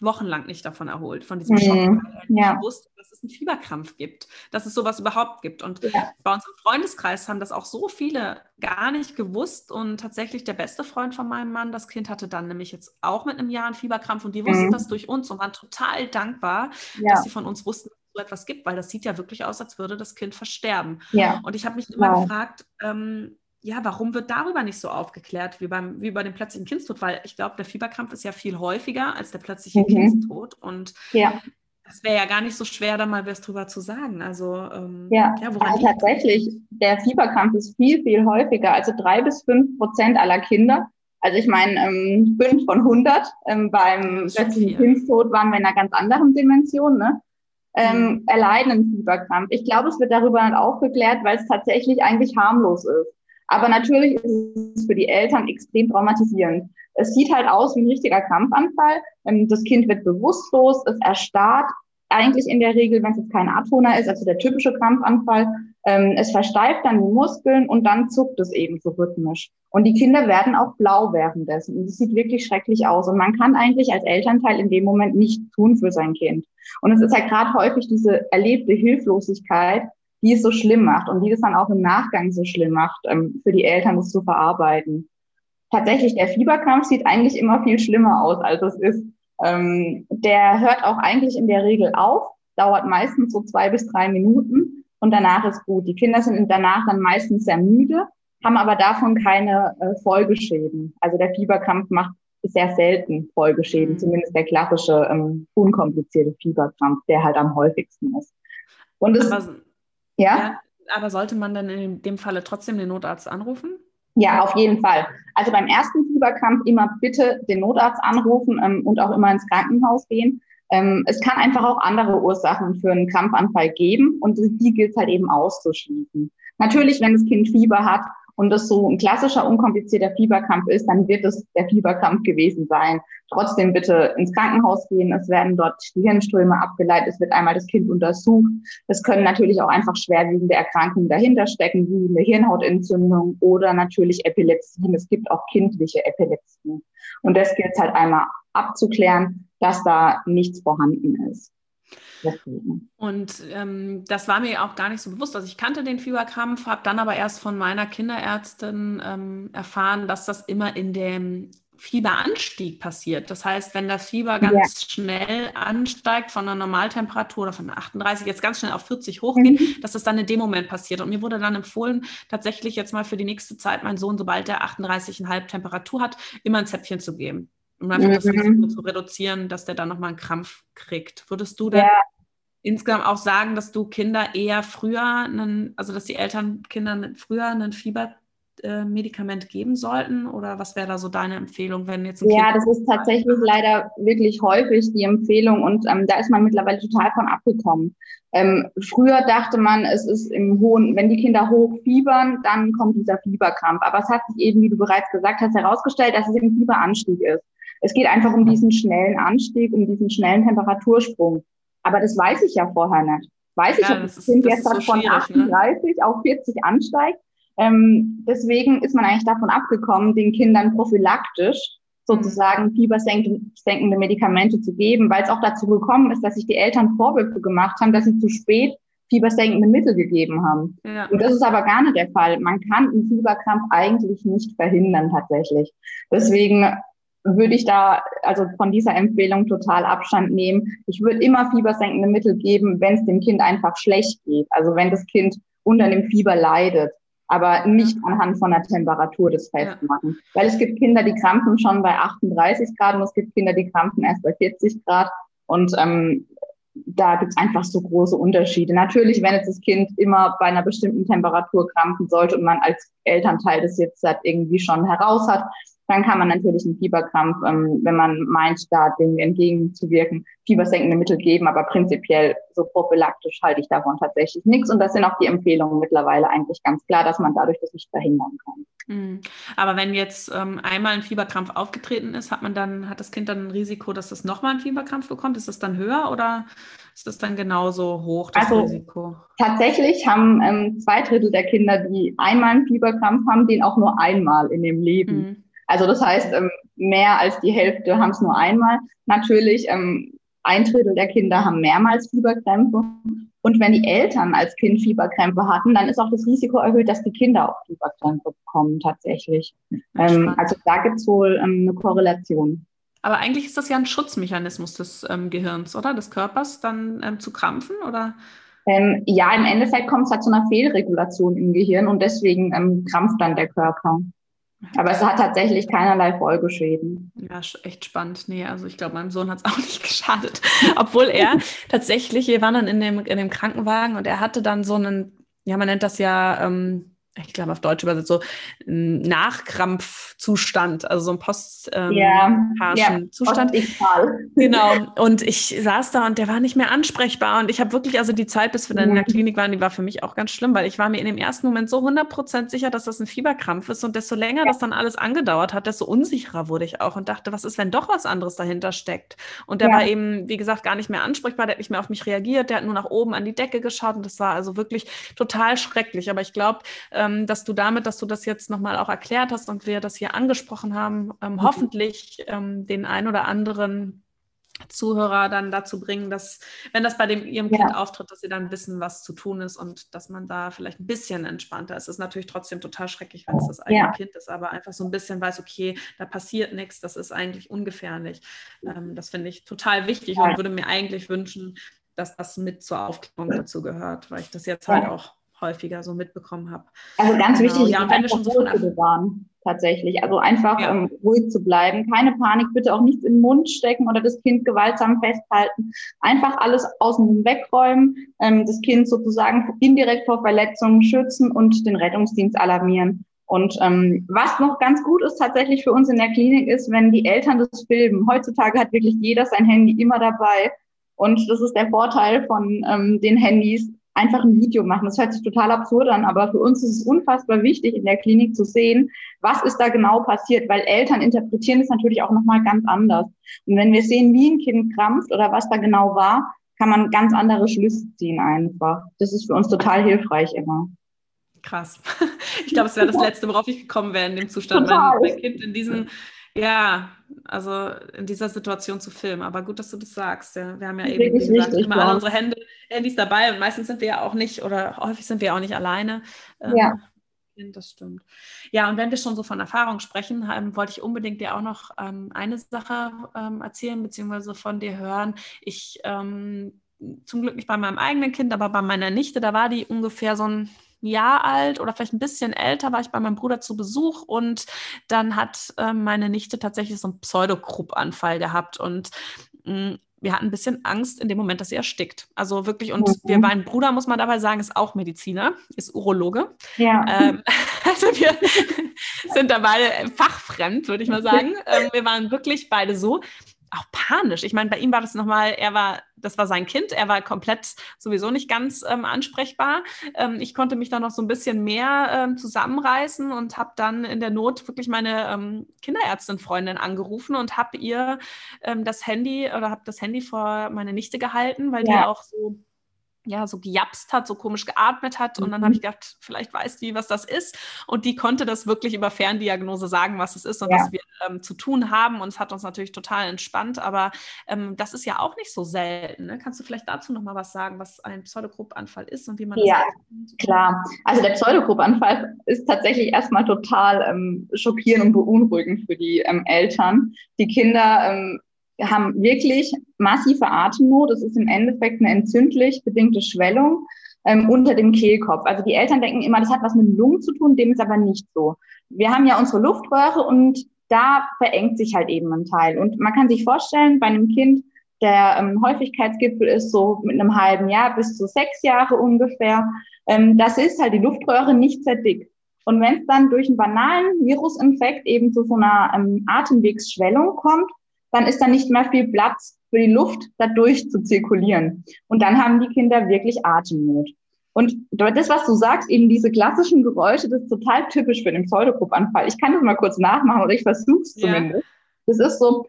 Speaker 1: wochenlang nicht davon erholt, von diesem Schock. Mhm. Ja. Ich wusste, dass es einen Fieberkrampf gibt, dass es sowas überhaupt gibt. Und ja. bei uns im Freundeskreis haben das auch so viele gar nicht gewusst. Und tatsächlich der beste Freund von meinem Mann, das Kind hatte dann nämlich jetzt auch mit einem Jahr einen Fieberkrampf und die wussten mhm. das durch uns und waren total dankbar, ja. dass sie von uns wussten, dass es so etwas gibt, weil das sieht ja wirklich aus, als würde das Kind versterben. Ja. Und ich habe mich immer gefragt, ähm, ja, warum wird darüber nicht so aufgeklärt wie, beim, wie bei dem plötzlichen Kindstod? Weil ich glaube, der Fieberkrampf ist ja viel häufiger als der plötzliche mhm. Kindstod. Und ja. das wäre ja gar nicht so schwer, da mal was drüber zu sagen. Also,
Speaker 2: ähm, ja, ja also tatsächlich, der Fieberkrampf ist viel, viel häufiger. Also drei bis fünf Prozent aller Kinder. Also ich meine, ähm, fünf von 100. Ähm, beim plötzlichen Kindstod waren wir in einer ganz anderen Dimension. Ne? Ähm, mhm. erleiden einen Fieberkrampf. Ich glaube, es wird darüber nicht aufgeklärt, weil es tatsächlich eigentlich harmlos ist. Aber natürlich ist es für die Eltern extrem traumatisierend. Es sieht halt aus wie ein richtiger Krampfanfall. Ähm, das Kind wird bewusstlos, es erstarrt. Eigentlich in der Regel, wenn es jetzt kein Atoner ist, also der typische Krampfanfall, ähm, es versteift dann die Muskeln und dann zuckt es eben so rhythmisch. Und die Kinder werden auch blau währenddessen. Und es sieht wirklich schrecklich aus. Und man kann eigentlich als Elternteil in dem Moment nichts tun für sein Kind. Und es ist halt gerade häufig diese erlebte Hilflosigkeit, die es so schlimm macht und die es dann auch im Nachgang so schlimm macht, ähm, für die Eltern das zu verarbeiten. Tatsächlich, der Fieberkrampf sieht eigentlich immer viel schlimmer aus, als es ist. Ähm, der hört auch eigentlich in der Regel auf, dauert meistens so zwei bis drei Minuten und danach ist gut. Die Kinder sind danach dann meistens sehr müde, haben aber davon keine äh, Folgeschäden. Also der Fieberkrampf macht sehr selten Folgeschäden, mhm. zumindest der klassische, ähm, unkomplizierte Fieberkrampf, der halt am häufigsten ist. Und es, Ja? ja.
Speaker 1: Aber sollte man dann in dem Falle trotzdem den Notarzt anrufen?
Speaker 2: Ja, auf jeden Fall. Also beim ersten Fieberkrampf immer bitte den Notarzt anrufen ähm, und auch immer ins Krankenhaus gehen. Ähm, es kann einfach auch andere Ursachen für einen Krampfanfall geben und die gilt es halt eben auszuschließen. Natürlich, wenn das Kind Fieber hat und das so ein klassischer, unkomplizierter Fieberkrampf ist, dann wird es der Fieberkrampf gewesen sein. Trotzdem bitte ins Krankenhaus gehen. Es werden dort die Hirnströme abgeleitet. Es wird einmal das Kind untersucht. Es können natürlich auch einfach schwerwiegende Erkrankungen dahinter stecken, wie eine Hirnhautentzündung oder natürlich Epilepsien. Es gibt auch kindliche Epilepsien. Und das gilt halt einmal abzuklären, dass da nichts vorhanden ist.
Speaker 1: Und ähm, das war mir auch gar nicht so bewusst. Also ich kannte den Fieberkrampf, habe dann aber erst von meiner Kinderärztin ähm, erfahren, dass das immer in dem Fieberanstieg passiert. Das heißt, wenn das Fieber ganz ja. schnell ansteigt von einer Normaltemperatur oder von 38 jetzt ganz schnell auf 40 hochgeht, mhm. dass das dann in dem Moment passiert. Und mir wurde dann empfohlen, tatsächlich jetzt mal für die nächste Zeit meinen Sohn, sobald er 38,5 Temperatur hat, immer ein Zäpfchen zu geben. Um einfach mhm. das Risiko zu reduzieren, dass der dann nochmal einen Krampf kriegt. Würdest du denn ja. insgesamt auch sagen, dass du Kinder eher früher, einen, also dass die Eltern Kindern früher einen Fiebermedikament geben sollten? Oder was wäre da so deine Empfehlung, wenn jetzt
Speaker 2: ein Ja, kind das ist tatsächlich leider wirklich häufig die Empfehlung und ähm, da ist man mittlerweile total von abgekommen. Ähm, früher dachte man, es ist im hohen, wenn die Kinder hoch fiebern, dann kommt dieser Fieberkrampf. Aber es hat sich eben, wie du bereits gesagt hast, herausgestellt, dass es im Fieberanstieg ist. Es geht einfach um diesen schnellen Anstieg, um diesen schnellen Temperatursprung. Aber das weiß ich ja vorher nicht. Weiß ich, ja, ob das Kind jetzt so von 38 ne? auf 40 ansteigt. Ähm, deswegen ist man eigentlich davon abgekommen, den Kindern prophylaktisch sozusagen fiebersenkende Medikamente zu geben, weil es auch dazu gekommen ist, dass sich die Eltern Vorwürfe gemacht haben, dass sie zu spät fiebersenkende Mittel gegeben haben. Ja. Und das ist aber gar nicht der Fall. Man kann einen Fieberkrampf eigentlich nicht verhindern tatsächlich. Deswegen würde ich da also von dieser Empfehlung total Abstand nehmen. Ich würde immer fiebersenkende Mittel geben, wenn es dem Kind einfach schlecht geht. Also wenn das Kind unter dem Fieber leidet, aber nicht anhand von der Temperatur das festmachen. Ja. Weil es gibt Kinder, die krampfen schon bei 38 Grad und es gibt Kinder, die krampfen erst bei 40 Grad. Und ähm, da gibt es einfach so große Unterschiede. Natürlich, wenn jetzt das Kind immer bei einer bestimmten Temperatur krampfen sollte und man als Elternteil das jetzt halt irgendwie schon heraus hat, dann kann man natürlich einen Fieberkrampf, ähm, wenn man meint, da dem entgegenzuwirken, fiebersenkende Mittel geben. Aber prinzipiell so prophylaktisch halte ich davon tatsächlich nichts. Und das sind auch die Empfehlungen mittlerweile eigentlich ganz klar, dass man dadurch das nicht verhindern kann.
Speaker 1: Mhm. Aber wenn jetzt ähm, einmal ein Fieberkrampf aufgetreten ist, hat man dann, hat das Kind dann ein Risiko, dass es nochmal einen Fieberkrampf bekommt? Ist das dann höher oder ist das dann genauso hoch, das also, Risiko?
Speaker 2: Tatsächlich haben ähm, zwei Drittel der Kinder, die einmal einen Fieberkrampf haben, den auch nur einmal in dem Leben. Mhm. Also das heißt, ähm, mehr als die Hälfte haben es nur einmal. Natürlich, ähm, ein Drittel der Kinder haben mehrmals Fieberkrämpfe. Und wenn die Eltern als Kind Fieberkrämpfe hatten, dann ist auch das Risiko erhöht, dass die Kinder auch Fieberkrämpfe bekommen tatsächlich. Ähm, also da gibt es wohl eine Korrelation.
Speaker 1: Aber eigentlich ist das ja ein Schutzmechanismus des ähm, Gehirns, oder? Des Körpers, dann ähm, zu krampfen, oder?
Speaker 2: Ähm, ja, im Endeffekt kommt es halt zu einer Fehlregulation im Gehirn und deswegen krampft dann der Körper. Aber es hat tatsächlich keinerlei Folgeschäden.
Speaker 1: Ja, echt spannend. Nee, also ich glaube, meinem Sohn hat es auch nicht geschadet. Obwohl er tatsächlich, wir waren dann in dem, in dem Krankenwagen und er hatte dann so einen, ja, man nennt das ja, ähm, ich glaube auf Deutsch übersetzt, so Nachkrampfzustand, also so ein post ähm, ja, ja, Zustand. Genau. Und ich saß da und der war nicht mehr ansprechbar. Und ich habe wirklich, also die Zeit, bis wir dann in der Klinik waren, die war für mich auch ganz schlimm, weil ich war mir in dem ersten Moment so 100% sicher, dass das ein Fieberkrampf ist. Und desto länger ja. das dann alles angedauert hat, desto unsicherer wurde ich auch und dachte, was ist, wenn doch was anderes dahinter steckt? Und der war eben, wie gesagt, gar nicht mehr ansprechbar, der hat nicht mehr auf mich reagiert, der hat nur nach oben an die Decke geschaut und das war also wirklich total schrecklich. Aber ich glaube, äh, ähm, dass du damit, dass du das jetzt nochmal auch erklärt hast und wir das hier angesprochen haben, ähm, mhm. hoffentlich ähm, den ein oder anderen Zuhörer dann dazu bringen, dass, wenn das bei dem, ihrem ja. Kind auftritt, dass sie dann wissen, was zu tun ist und dass man da vielleicht ein bisschen entspannter ist. Es ist natürlich trotzdem total schrecklich, wenn es das eigene ja. Kind ist, aber einfach so ein bisschen weiß, okay, da passiert nichts, das ist eigentlich ungefährlich. Ähm, das finde ich total wichtig und würde mir eigentlich wünschen, dass das mit zur Aufklärung dazu gehört, weil ich das jetzt halt auch häufiger so mitbekommen habe.
Speaker 2: Also ganz genau. wichtig, ja, und wenn wir schon so von bewahren, tatsächlich. Also einfach ja. um, ruhig zu bleiben, keine Panik, bitte auch nichts in den Mund stecken oder das Kind gewaltsam festhalten. Einfach alles außen wegräumen, ähm, das Kind sozusagen indirekt vor Verletzungen schützen und den Rettungsdienst alarmieren. Und ähm, was noch ganz gut ist tatsächlich für uns in der Klinik ist, wenn die Eltern das filmen. Heutzutage hat wirklich jeder sein Handy immer dabei. Und das ist der Vorteil von ähm, den Handys, einfach ein Video machen. Das hört sich total absurd an, aber für uns ist es unfassbar wichtig, in der Klinik zu sehen, was ist da genau passiert, weil Eltern interpretieren es natürlich auch nochmal ganz anders. Und wenn wir sehen, wie ein Kind krampft oder was da genau war, kann man ganz andere Schlüsse ziehen einfach. Das ist für uns total hilfreich immer.
Speaker 1: Krass. Ich glaube, es wäre das Letzte, worauf ich gekommen wäre in dem Zustand, wenn mein Kind in diesen, ja, also in dieser Situation zu filmen. Aber gut, dass du das sagst. Ja. Wir haben ja eben, gesagt, immer alle unsere Hände, Handys dabei und meistens sind wir ja auch nicht, oder häufig sind wir auch nicht alleine. Ähm, ja. Das stimmt. Ja, und wenn wir schon so von Erfahrung sprechen, ähm, wollte ich unbedingt dir auch noch ähm, eine Sache ähm, erzählen, beziehungsweise von dir hören. Ich ähm, zum Glück nicht bei meinem eigenen Kind, aber bei meiner Nichte, da war die ungefähr so ein Jahr alt oder vielleicht ein bisschen älter, war ich bei meinem Bruder zu Besuch und dann hat äh, meine Nichte tatsächlich so einen Pseudokrupp-Anfall gehabt und mh, mm, wir hatten ein bisschen Angst in dem Moment, dass sie erstickt. Also wirklich, und mhm. wir, mein Bruder, muss man dabei sagen, ist auch Mediziner, ist Urologe. Ja. Ähm, also wir sind da beide fachfremd, würde ich mal sagen. Ähm, wir waren wirklich beide so, auch panisch. Ich meine, bei ihm war das nochmal, er war, das war sein Kind, er war komplett sowieso nicht ganz ähm, ansprechbar. Ähm, ich konnte mich da noch so ein bisschen mehr ähm, zusammenreißen und habe dann in der Not wirklich meine ähm, Kinderärztin-Freundin angerufen und habe ihr ähm, das Handy oder habe das Handy vor meine Nichte gehalten, weil ja. die auch so ja, so gejapst hat, so komisch geatmet hat. Und dann habe ich mhm. gedacht, vielleicht weiß die, was das ist. Und die konnte das wirklich über Ferndiagnose sagen, was es ist und ja. was wir ähm, zu tun haben. Und es hat uns natürlich total entspannt. Aber ähm, das ist ja auch nicht so selten. Ne? Kannst du vielleicht dazu noch mal was sagen, was ein Pseudogruppanfall ist und wie man
Speaker 2: Ja, klar. Also der Pseudogruppanfall ist tatsächlich erstmal total ähm, schockierend und beunruhigend für die ähm, Eltern. Die Kinder ähm, wir haben wirklich massive Atemnot. Das ist im Endeffekt eine entzündlich bedingte Schwellung ähm, unter dem Kehlkopf. Also die Eltern denken immer, das hat was mit den Lungen zu tun, dem ist aber nicht so. Wir haben ja unsere Luftröhre und da verengt sich halt eben ein Teil. Und man kann sich vorstellen, bei einem Kind, der ähm, Häufigkeitsgipfel ist so mit einem halben Jahr bis zu sechs Jahre ungefähr, ähm, das ist halt die Luftröhre nicht sehr dick. Und wenn es dann durch einen banalen Virusinfekt eben zu so einer ähm, Atemwegsschwellung kommt, dann ist da nicht mehr viel Platz für die Luft, da durch zu zirkulieren. Und dann haben die Kinder wirklich Atemnot. Und das, was du sagst, eben diese klassischen Geräusche, das ist total typisch für den Pseudogruppanfall. Ich kann das mal kurz nachmachen oder ich versuche es zumindest. Ja. Das ist so.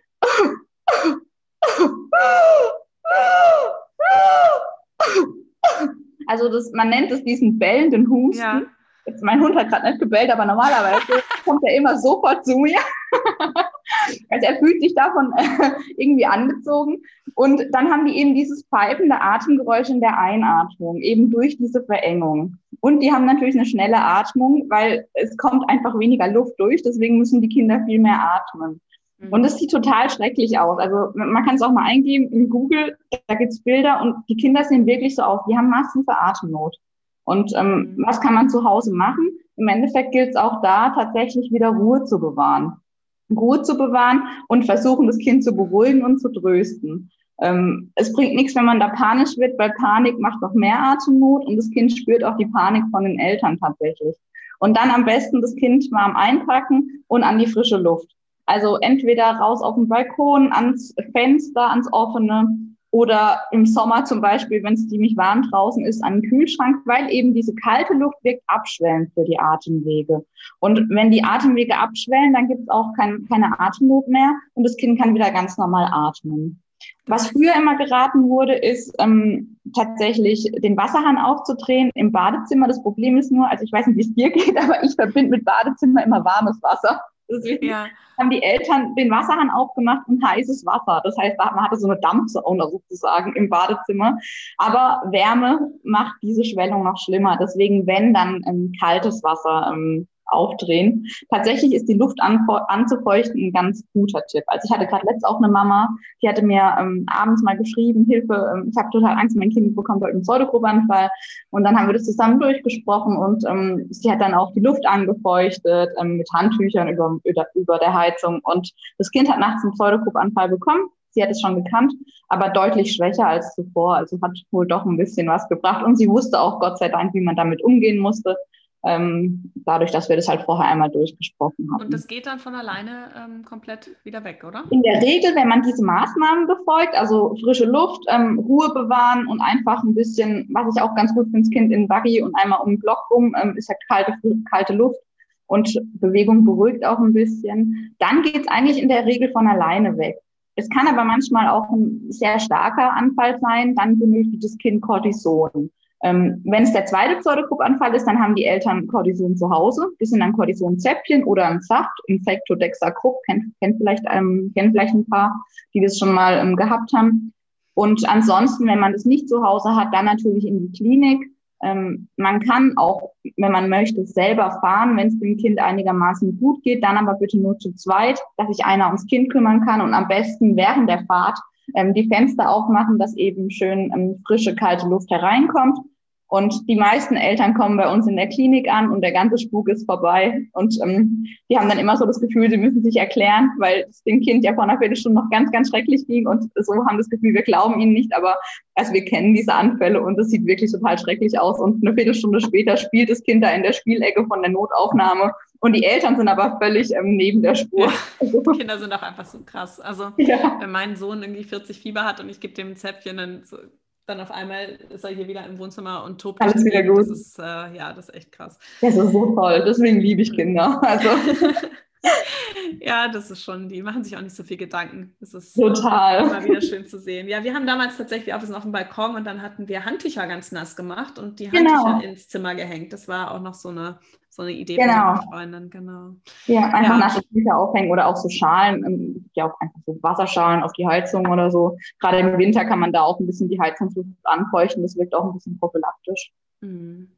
Speaker 2: Also das, man nennt es diesen bellenden Husten. Ja. Jetzt, mein Hund hat gerade nicht gebellt, aber normalerweise kommt er immer sofort zu mir. also er fühlt sich davon äh, irgendwie angezogen. Und dann haben die eben dieses pfeifende Atemgeräusch in der Einatmung, eben durch diese Verengung. Und die haben natürlich eine schnelle Atmung, weil es kommt einfach weniger Luft durch, deswegen müssen die Kinder viel mehr atmen. Mhm. Und es sieht total schrecklich aus. Also man kann es auch mal eingeben in Google, da gibt's Bilder und die Kinder sehen wirklich so aus, die haben massive Atemnot. Und ähm, mhm. was kann man zu Hause machen? Im Endeffekt gilt es auch da, tatsächlich wieder Ruhe zu bewahren. Ruhe zu bewahren und versuchen, das Kind zu beruhigen und zu trösten. Ähm, es bringt nichts, wenn man da panisch wird, weil Panik macht noch mehr Atemnot und das Kind spürt auch die Panik von den Eltern tatsächlich. Und dann am besten das Kind warm einpacken und an die frische Luft. Also entweder raus auf den Balkon, ans Fenster, ans offene oder im Sommer zum Beispiel, wenn es ziemlich warm draußen ist, an den Kühlschrank, weil eben diese kalte Luft wirkt abschwellend für die Atemwege. Und wenn die Atemwege abschwellen, dann gibt es auch kein, keine Atemnot mehr und das Kind kann wieder ganz normal atmen. Was früher immer geraten wurde, ist ähm, tatsächlich den Wasserhahn aufzudrehen im Badezimmer. Das Problem ist nur, also ich weiß nicht, wie es dir geht, aber ich verbinde mit Badezimmer immer warmes Wasser. Deswegen ja. Haben die Eltern den Wasserhahn aufgemacht und heißes Wasser. Das heißt, man hatte so eine Dampfsauna sozusagen im Badezimmer. Aber Wärme macht diese Schwellung noch schlimmer. Deswegen, wenn, dann ähm, kaltes Wasser ähm, aufdrehen. Tatsächlich ist die Luft anzufeuchten ein ganz guter Tipp. Also ich hatte gerade letzt auch eine Mama, die hatte mir ähm, abends mal geschrieben, Hilfe, ähm, ich habe total Angst, mein Kind bekommt heute einen Pseudogruppanfall. Und dann haben wir das zusammen durchgesprochen und ähm, sie hat dann auch die Luft angefeuchtet ähm, mit Handtüchern über, über, über der Heizung. Und das Kind hat nachts einen Pseudogruppanfall bekommen. Sie hat es schon gekannt, aber deutlich schwächer als zuvor. Also hat wohl doch ein bisschen was gebracht. Und sie wusste auch Gott sei Dank, wie man damit umgehen musste ähm, dadurch, dass wir das halt vorher einmal durchgesprochen haben.
Speaker 1: Und das geht dann von alleine ähm, komplett wieder weg, oder?
Speaker 2: In der Regel, wenn man diese Maßnahmen befolgt, also frische Luft, ähm, Ruhe bewahren und einfach ein bisschen, was ich auch ganz gut finde, das Kind in Buggy und einmal um den Block rum, ähm, ist ja kalte, kalte Luft und Bewegung beruhigt auch ein bisschen, dann geht es eigentlich in der Regel von alleine weg. Es kann aber manchmal auch ein sehr starker Anfall sein, dann benötigt das Kind Cortison. Ähm, wenn es der zweite Pseudogruppanfall ist, dann haben die Eltern Cortison zu Hause. Das sind dann Cortisonzäpfchen oder ein Saft, Infectodexacrup, kennt, kennt, vielleicht, ähm, kennt vielleicht ein paar, die das schon mal ähm, gehabt haben. Und ansonsten, wenn man das nicht zu Hause hat, dann natürlich in die Klinik. Ähm, man kann auch, wenn man möchte, selber fahren, wenn es dem Kind einigermaßen gut geht, dann aber bitte nur zu zweit, dass sich einer ums Kind kümmern kann und am besten während der Fahrt ähm, die Fenster aufmachen, dass eben schön ähm, frische, kalte Luft hereinkommt. Und die meisten Eltern kommen bei uns in der Klinik an und der ganze Spuk ist vorbei. Und ähm, die haben dann immer so das Gefühl, sie müssen sich erklären, weil es dem Kind ja vor einer Viertelstunde noch ganz, ganz schrecklich ging. Und so haben das Gefühl, wir glauben ihnen nicht, aber also wir kennen diese Anfälle und es sieht wirklich total schrecklich aus. Und eine Viertelstunde später spielt das Kind da in der Spielecke von der Notaufnahme und die Eltern sind aber völlig ähm, neben der Spur.
Speaker 1: Ja, die Kinder sind auch einfach so krass. Also ja. wenn mein Sohn irgendwie 40 Fieber hat und ich gebe dem ein Zäpfchen, dann, so, dann auf einmal ist er hier wieder im Wohnzimmer und tobt.
Speaker 2: Alles wieder gut.
Speaker 1: Das ist, äh, ja, das ist echt krass.
Speaker 2: Das ist so toll. Deswegen liebe ich Kinder. Also.
Speaker 1: ja, das ist schon, die machen sich auch nicht so viel Gedanken. Das ist
Speaker 2: total
Speaker 1: immer wieder schön zu sehen. Ja, wir haben damals tatsächlich auch, wir sind auf dem Balkon und dann hatten wir Handtücher ganz nass gemacht und die genau. Handtücher genau. ins Zimmer gehängt. Das war auch noch so eine, so eine Idee
Speaker 2: genau. von
Speaker 1: Freundin, genau.
Speaker 2: Ja, einfach ja. nasse Tücher aufhängen oder auch so Schalen, ähm, ja auch einfach so Wasserschalen auf die Heizung oder so. Gerade im Winter kann man da auch ein bisschen die Heizungsluft anfeuchten. Das wirkt auch ein bisschen prophylaktisch. Mhm.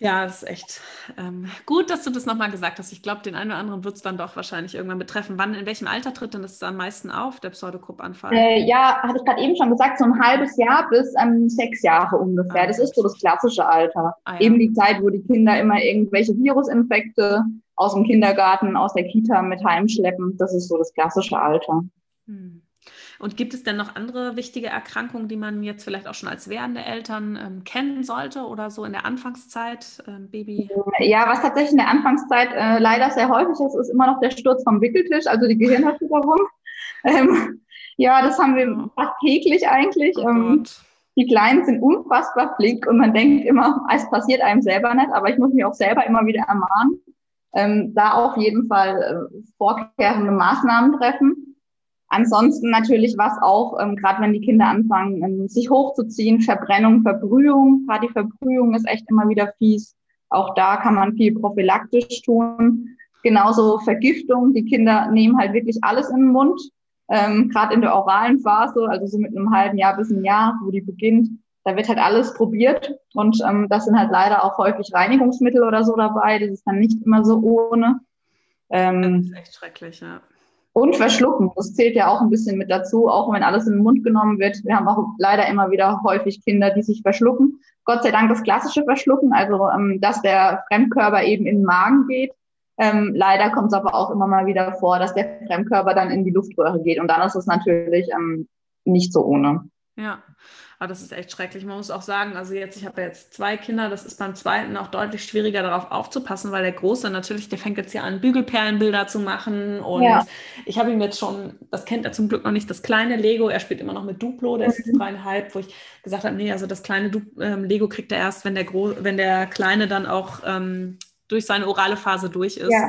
Speaker 1: Ja, das ist echt ähm, gut, dass du das nochmal gesagt hast. Ich glaube, den einen oder anderen wird es dann doch wahrscheinlich irgendwann betreffen. Wann, in welchem Alter tritt denn das am meisten auf, der Pseudokrupp-Anfall?
Speaker 2: Äh, ja, hatte ich gerade eben schon gesagt, so ein halbes Jahr bis ähm, sechs Jahre ungefähr. Ah, das ist so das klassische Alter. Ah, ja. Eben die Zeit, wo die Kinder immer irgendwelche Virusinfekte aus dem Kindergarten, aus der Kita mit heimschleppen. Das ist so das klassische Alter. Hm.
Speaker 1: Und gibt es denn noch andere wichtige Erkrankungen, die man jetzt vielleicht auch schon als werdende Eltern ähm, kennen sollte oder so in der Anfangszeit, ähm, Baby?
Speaker 2: Ja, was tatsächlich in der Anfangszeit äh, leider sehr häufig ist, ist immer noch der Sturz vom Wickeltisch, also die Gehirnerschütterung. Ähm, ja, das haben wir fast täglich eigentlich. Oh ähm, die Kleinen sind unfassbar flink und man denkt immer, es passiert einem selber nicht, aber ich muss mich auch selber immer wieder ermahnen, ähm, da auf jeden Fall äh, vorkehrende Maßnahmen treffen. Ansonsten natürlich was auch, ähm, gerade wenn die Kinder anfangen, ähm, sich hochzuziehen, Verbrennung, Verbrühung. Gerade die Verbrühung ist echt immer wieder fies. Auch da kann man viel prophylaktisch tun. Genauso Vergiftung. Die Kinder nehmen halt wirklich alles in den Mund. Ähm, gerade in der oralen Phase, also so mit einem halben Jahr bis ein Jahr, wo die beginnt, da wird halt alles probiert. Und ähm, das sind halt leider auch häufig Reinigungsmittel oder so dabei. Das ist dann nicht immer so ohne.
Speaker 1: Ähm, das ist echt schrecklich, ja.
Speaker 2: Und verschlucken, das zählt ja auch ein bisschen mit dazu, auch wenn alles in den Mund genommen wird. Wir haben auch leider immer wieder häufig Kinder, die sich verschlucken. Gott sei Dank das klassische Verschlucken, also ähm, dass der Fremdkörper eben in den Magen geht. Ähm, leider kommt es aber auch immer mal wieder vor, dass der Fremdkörper dann in die Luftröhre geht. Und dann ist es natürlich ähm, nicht so ohne.
Speaker 1: Ja, aber das ist echt schrecklich. Man muss auch sagen, also jetzt, ich habe jetzt zwei Kinder, das ist beim zweiten auch deutlich schwieriger darauf aufzupassen, weil der Große natürlich, der fängt jetzt ja an, Bügelperlenbilder zu machen. Und ja. ich habe ihm jetzt schon, das kennt er zum Glück noch nicht, das kleine Lego, er spielt immer noch mit Duplo, der ist mhm. dreieinhalb, wo ich gesagt habe, nee, also das kleine du ähm, Lego kriegt er erst, wenn der, Gro wenn der Kleine dann auch ähm, durch seine orale Phase durch ist. Ja.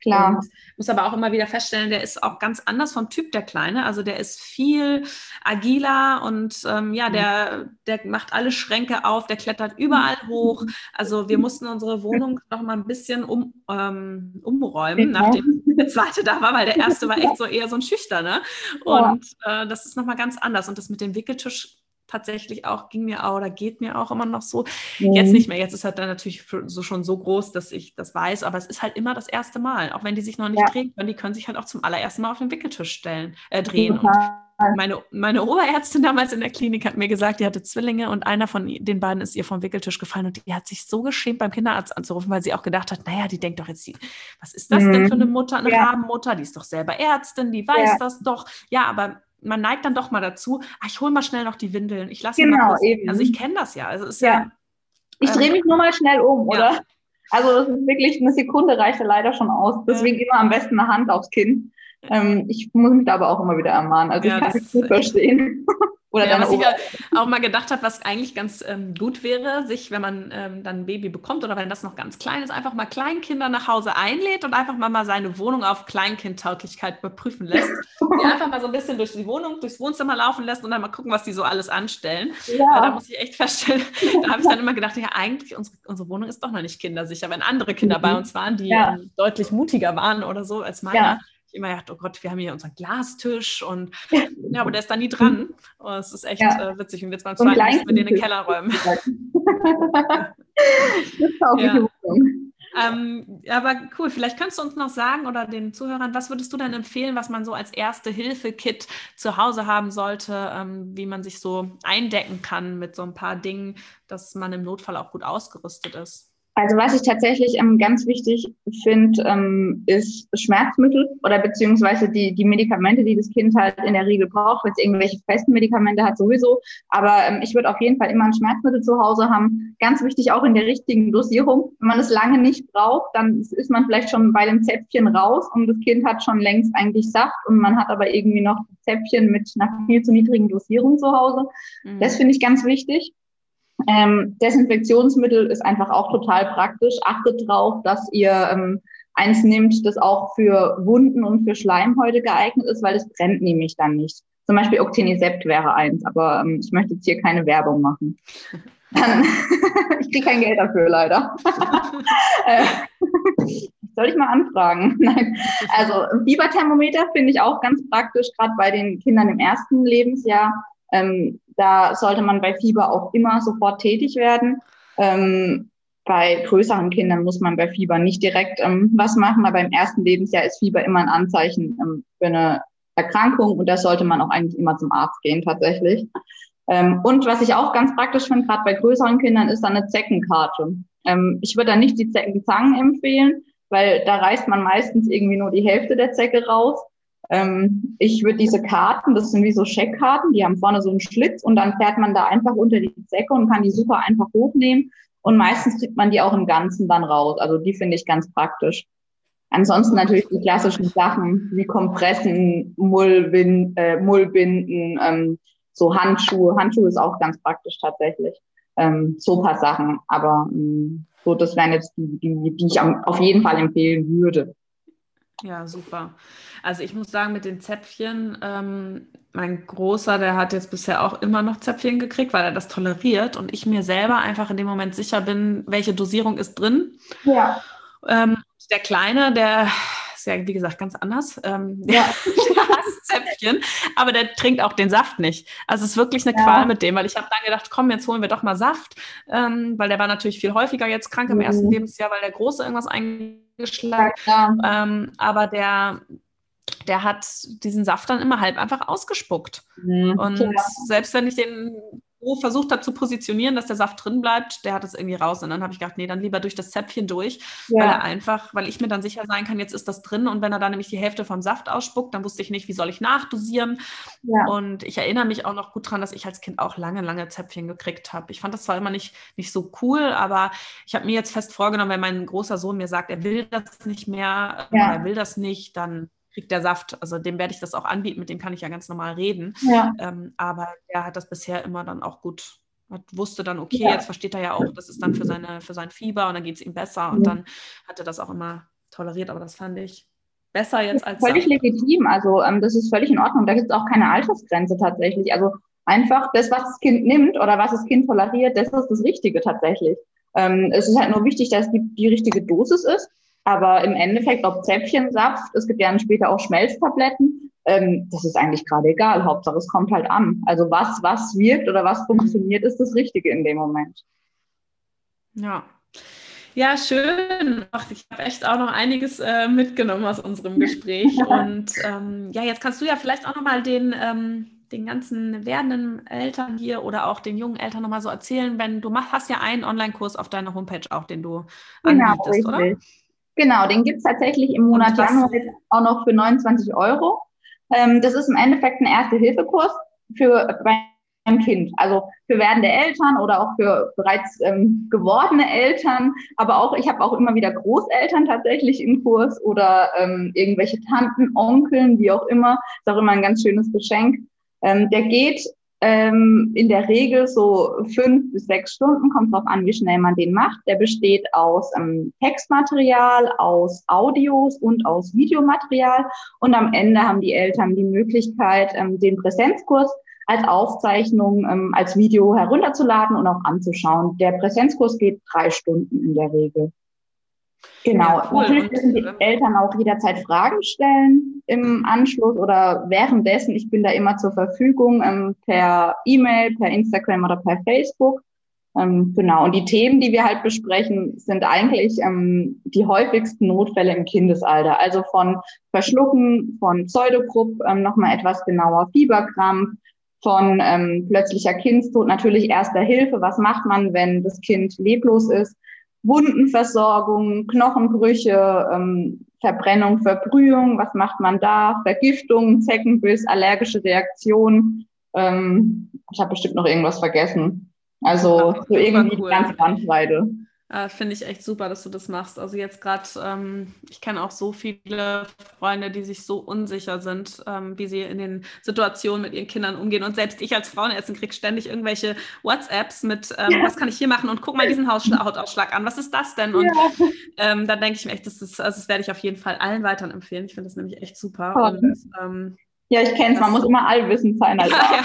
Speaker 2: Klar. Und
Speaker 1: muss aber auch immer wieder feststellen, der ist auch ganz anders vom Typ, der Kleine. Also der ist viel agiler und ähm, ja, der, der macht alle Schränke auf, der klettert überall hoch. Also wir mussten unsere Wohnung noch mal ein bisschen um, ähm, umräumen, ja. nachdem der zweite da war, weil der erste war echt so eher so ein Schüchterner. Und äh, das ist noch mal ganz anders. Und das mit dem Wickeltisch tatsächlich auch, ging mir auch oder geht mir auch immer noch so. Mhm. Jetzt nicht mehr. Jetzt ist halt dann natürlich so schon so groß, dass ich das weiß, aber es ist halt immer das erste Mal. Auch wenn die sich noch nicht ja. drehen können, die können sich halt auch zum allerersten Mal auf den Wickeltisch stellen, äh, drehen. Und meine, meine Oberärztin damals in der Klinik hat mir gesagt, die hatte Zwillinge und einer von den beiden ist ihr vom Wickeltisch gefallen und die hat sich so geschämt, beim Kinderarzt anzurufen, weil sie auch gedacht hat, naja, die denkt doch jetzt, was ist das mhm. denn für eine Mutter, eine ja. Rabenmutter, die ist doch selber Ärztin, die weiß ja. das doch. Ja, aber man neigt dann doch mal dazu, ach, ich hole mal schnell noch die Windeln, ich lasse genau, mal kurz. Eben. Also ich kenne das ja. Also ist ja. ja
Speaker 2: ich drehe ähm, mich nur mal schnell um, oder? Also das ist wirklich eine Sekunde reicht ja leider schon aus. Deswegen immer am besten eine Hand aufs Kinn. Ähm, ich muss mich da aber auch immer wieder ermahnen. Also ja, ich kann es gut verstehen.
Speaker 1: Oder ja, was ich ja auch mal gedacht habe, was eigentlich ganz ähm, gut wäre, sich, wenn man ähm, dann ein Baby bekommt oder wenn das noch ganz klein ist, einfach mal Kleinkinder nach Hause einlädt und einfach mal, mal seine Wohnung auf Kleinkindtauglichkeit überprüfen lässt. die einfach mal so ein bisschen durch die Wohnung, durchs Wohnzimmer laufen lässt und dann mal gucken, was die so alles anstellen. Ja. da muss ich echt feststellen, da habe ich dann immer gedacht, ja, eigentlich unsere, unsere Wohnung ist doch noch nicht kindersicher. Wenn andere Kinder mhm. bei uns waren, die ja. ähm, deutlich mutiger waren oder so als meiner, immer gedacht, oh Gott, wir haben hier unseren Glastisch und ja, aber der ist da nie dran. Oh, es ist echt ja. äh, witzig. Und jetzt beim zweiten müssen wir den in den Keller räumen. ja. Ähm, aber cool, vielleicht kannst du uns noch sagen oder den Zuhörern, was würdest du denn empfehlen, was man so als erste Hilfe-Kit zu Hause haben sollte, ähm, wie man sich so eindecken kann mit so ein paar Dingen, dass man im Notfall auch gut ausgerüstet ist?
Speaker 2: Also was ich tatsächlich ähm, ganz wichtig finde, ähm, ist Schmerzmittel oder beziehungsweise die, die Medikamente, die das Kind halt in der Regel braucht, wenn es irgendwelche festen Medikamente hat sowieso. Aber ähm, ich würde auf jeden Fall immer ein Schmerzmittel zu Hause haben. Ganz wichtig auch in der richtigen Dosierung. Wenn man es lange nicht braucht, dann ist man vielleicht schon bei dem Zäpfchen raus und das Kind hat schon längst eigentlich Saft und man hat aber irgendwie noch Zäpfchen mit einer viel zu niedrigen Dosierung zu Hause. Mhm. Das finde ich ganz wichtig. Ähm, Desinfektionsmittel ist einfach auch total praktisch. Achtet drauf, dass ihr ähm, eins nehmt, das auch für Wunden und für Schleimhäute geeignet ist, weil das brennt nämlich dann nicht. Zum Beispiel Octinisept wäre eins, aber ähm, ich möchte jetzt hier keine Werbung machen. Ich kriege kein Geld dafür, leider. Äh, soll ich mal anfragen? Nein. Also Fieberthermometer finde ich auch ganz praktisch, gerade bei den Kindern im ersten Lebensjahr. Ähm, da sollte man bei Fieber auch immer sofort tätig werden. Ähm, bei größeren Kindern muss man bei Fieber nicht direkt ähm, was machen, aber im ersten Lebensjahr ist Fieber immer ein Anzeichen ähm, für eine Erkrankung und da sollte man auch eigentlich immer zum Arzt gehen tatsächlich. Ähm, und was ich auch ganz praktisch finde, gerade bei größeren Kindern, ist dann eine Zeckenkarte. Ähm, ich würde da nicht die Zeckenzangen empfehlen, weil da reißt man meistens irgendwie nur die Hälfte der Zecke raus. Ähm, ich würde diese Karten, das sind wie so Scheckkarten, die haben vorne so einen Schlitz und dann fährt man da einfach unter die Säcke und kann die super einfach hochnehmen. Und meistens kriegt man die auch im Ganzen dann raus. Also die finde ich ganz praktisch. Ansonsten natürlich die klassischen Sachen wie Kompressen, Mullbinden, äh, Mullbinden, ähm, so Handschuhe. Handschuhe ist auch ganz praktisch tatsächlich. Ähm, so paar Sachen. Aber ähm, so, das wären jetzt die, die, die ich auf jeden Fall empfehlen würde.
Speaker 1: Ja, super. Also ich muss sagen, mit den Zäpfchen, ähm, mein Großer, der hat jetzt bisher auch immer noch Zäpfchen gekriegt, weil er das toleriert und ich mir selber einfach in dem Moment sicher bin, welche Dosierung ist drin. Ja. Ähm, der Kleine, der ist ja, wie gesagt, ganz anders. Ähm, ja. der hasst Zäpfchen, aber der trinkt auch den Saft nicht. Also es ist wirklich eine ja. Qual mit dem, weil ich habe dann gedacht, komm, jetzt holen wir doch mal Saft, ähm, weil der war natürlich viel häufiger jetzt krank im mhm. ersten Lebensjahr, weil der Große irgendwas eingeschlagen hat. Ähm, aber der, der hat diesen Saft dann immer halb einfach ausgespuckt. Mhm. Und ja. selbst wenn ich den versucht habe zu positionieren, dass der Saft drin bleibt, der hat es irgendwie raus. Und dann habe ich gedacht, nee, dann lieber durch das Zäpfchen durch, ja. weil er einfach, weil ich mir dann sicher sein kann, jetzt ist das drin. Und wenn er dann nämlich die Hälfte vom Saft ausspuckt, dann wusste ich nicht, wie soll ich nachdosieren. Ja. Und ich erinnere mich auch noch gut daran, dass ich als Kind auch lange, lange Zäpfchen gekriegt habe. Ich fand das zwar immer nicht, nicht so cool, aber ich habe mir jetzt fest vorgenommen, wenn mein großer Sohn mir sagt, er will das nicht mehr, ja. er will das nicht, dann kriegt der Saft. Also dem werde ich das auch anbieten, mit dem kann ich ja ganz normal reden. Ja. Ähm, aber der hat das bisher immer dann auch gut, hat, wusste dann, okay, ja. jetzt versteht er ja auch, das ist dann für, seine, für sein Fieber und dann geht es ihm besser. Und dann hat er das auch immer toleriert, aber das fand ich besser jetzt als.
Speaker 2: Völlig Saft. legitim, also ähm, das ist völlig in Ordnung. Da gibt es auch keine Altersgrenze tatsächlich. Also einfach das, was das Kind nimmt oder was das Kind toleriert, das ist das Richtige tatsächlich. Ähm, es ist halt nur wichtig, dass die, die richtige Dosis ist. Aber im Endeffekt, ob Zäpfchensaft, es gibt ja dann später auch Schmelztabletten, ähm, das ist eigentlich gerade egal. Hauptsache, es kommt halt an. Also was, was wirkt oder was funktioniert, ist das Richtige in dem Moment.
Speaker 1: Ja. Ja, schön. Ach, ich habe echt auch noch einiges äh, mitgenommen aus unserem Gespräch. Und ähm, ja, jetzt kannst du ja vielleicht auch noch mal den, ähm, den ganzen werdenden Eltern hier oder auch den jungen Eltern noch mal so erzählen, wenn du machst, hast ja einen Online-Kurs auf deiner Homepage auch, den du genau, anbietest, richtig. oder?
Speaker 2: Genau, den gibt es tatsächlich im Monat Januar auch noch für 29 Euro. Ähm, das ist im Endeffekt ein Erste-Hilfe-Kurs für ein Kind, also für werdende Eltern oder auch für bereits ähm, gewordene Eltern, aber auch, ich habe auch immer wieder Großeltern tatsächlich im Kurs oder ähm, irgendwelche Tanten, Onkeln, wie auch immer, ist auch immer ein ganz schönes Geschenk. Ähm, der geht ähm, in der Regel so fünf bis sechs Stunden, kommt drauf an, wie schnell man den macht. Der besteht aus ähm, Textmaterial, aus Audios und aus Videomaterial. Und am Ende haben die Eltern die Möglichkeit, ähm, den Präsenzkurs als Aufzeichnung, ähm, als Video herunterzuladen und auch anzuschauen. Der Präsenzkurs geht drei Stunden in der Regel. Genau. Ja, cool. Natürlich dürfen die Eltern auch jederzeit Fragen stellen im Anschluss oder währenddessen. Ich bin da immer zur Verfügung ähm, per E-Mail, per Instagram oder per Facebook. Ähm, genau. Und die Themen, die wir halt besprechen, sind eigentlich ähm, die häufigsten Notfälle im Kindesalter. Also von Verschlucken, von Pseudogrupp, ähm, nochmal etwas genauer Fieberkrampf, von ähm, plötzlicher Kindstod, natürlich erster Hilfe. Was macht man, wenn das Kind leblos ist? Wundenversorgung, Knochenbrüche, ähm, Verbrennung, Verbrühung, was macht man da? Vergiftung, Zeckenbiss, allergische Reaktionen. Ähm, ich habe bestimmt noch irgendwas vergessen. Also so irgendwie cool. die ganze Bandbreite.
Speaker 1: Äh, Finde ich echt super, dass du das machst. Also jetzt gerade, ähm, ich kenne auch so viele Freunde, die sich so unsicher sind, ähm, wie sie in den Situationen mit ihren Kindern umgehen. Und selbst ich als Frauenärztin kriege ständig irgendwelche WhatsApps mit, ähm, ja. was kann ich hier machen? Und guck mal diesen Hautausschlag an. Was ist das denn? Und ja. Ähm, dann denke ich mir echt, das, ist, also das werde ich auf jeden Fall allen weiteren empfehlen. Ich finde das nämlich echt super. Oh. Und ähm,
Speaker 2: ja, ich kenne es. Man muss immer allwissend sein.
Speaker 1: Als ja, ja.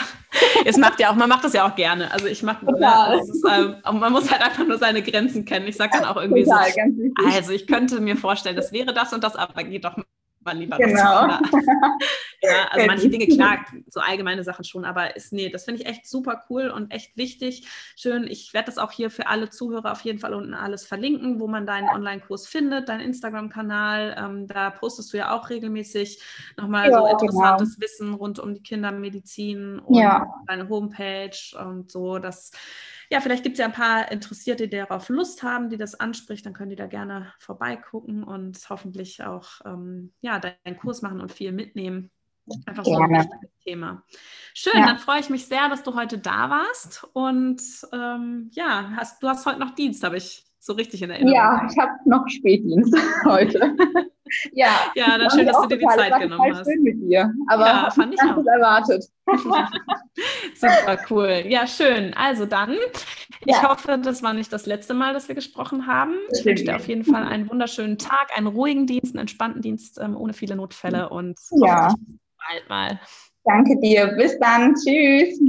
Speaker 1: Es macht ja auch, man macht das ja auch gerne. Also ich mache, ne, ist, äh, man muss halt einfach nur seine Grenzen kennen. Ich sage dann auch irgendwie Total, so, also ich könnte mir vorstellen, das wäre das und das, aber geht doch mal lieber genau. ja, also manche Dinge, klar, so allgemeine Sachen schon, aber ist, nee, das finde ich echt super cool und echt wichtig. Schön, ich werde das auch hier für alle Zuhörer auf jeden Fall unten alles verlinken, wo man deinen Online-Kurs findet, deinen Instagram-Kanal. Ähm, da postest du ja auch regelmäßig nochmal ja, so genau. interessantes genau. Wissen rund um die Kindermedizin und ja. deine Homepage und so. Das ja, vielleicht gibt es ja ein paar Interessierte, die darauf Lust haben, die das anspricht, dann können die da gerne vorbeigucken und hoffentlich auch ähm, ja, deinen Kurs machen und viel mitnehmen. Einfach so ein wichtiges Thema. Schön, ja. dann freue ich mich sehr, dass du heute da warst. Und ähm, ja, hast, du hast heute noch Dienst, habe ich so richtig in Erinnerung.
Speaker 2: Ja, ich habe noch Spätdienst heute.
Speaker 1: Ja, ja, dann schön, dass du dir die Zeit genommen hast.
Speaker 2: schön mit dir, aber ja, fand ich auch. erwartet.
Speaker 1: Super cool. Ja, schön. Also dann, ich ja. hoffe, das war nicht das letzte Mal, dass wir gesprochen haben. Ich wünsche dir auf jeden Fall einen wunderschönen Tag, einen ruhigen Dienst, einen entspannten Dienst ähm, ohne viele Notfälle und
Speaker 2: ja.
Speaker 1: bald mal.
Speaker 2: Danke dir. Bis dann. Tschüss.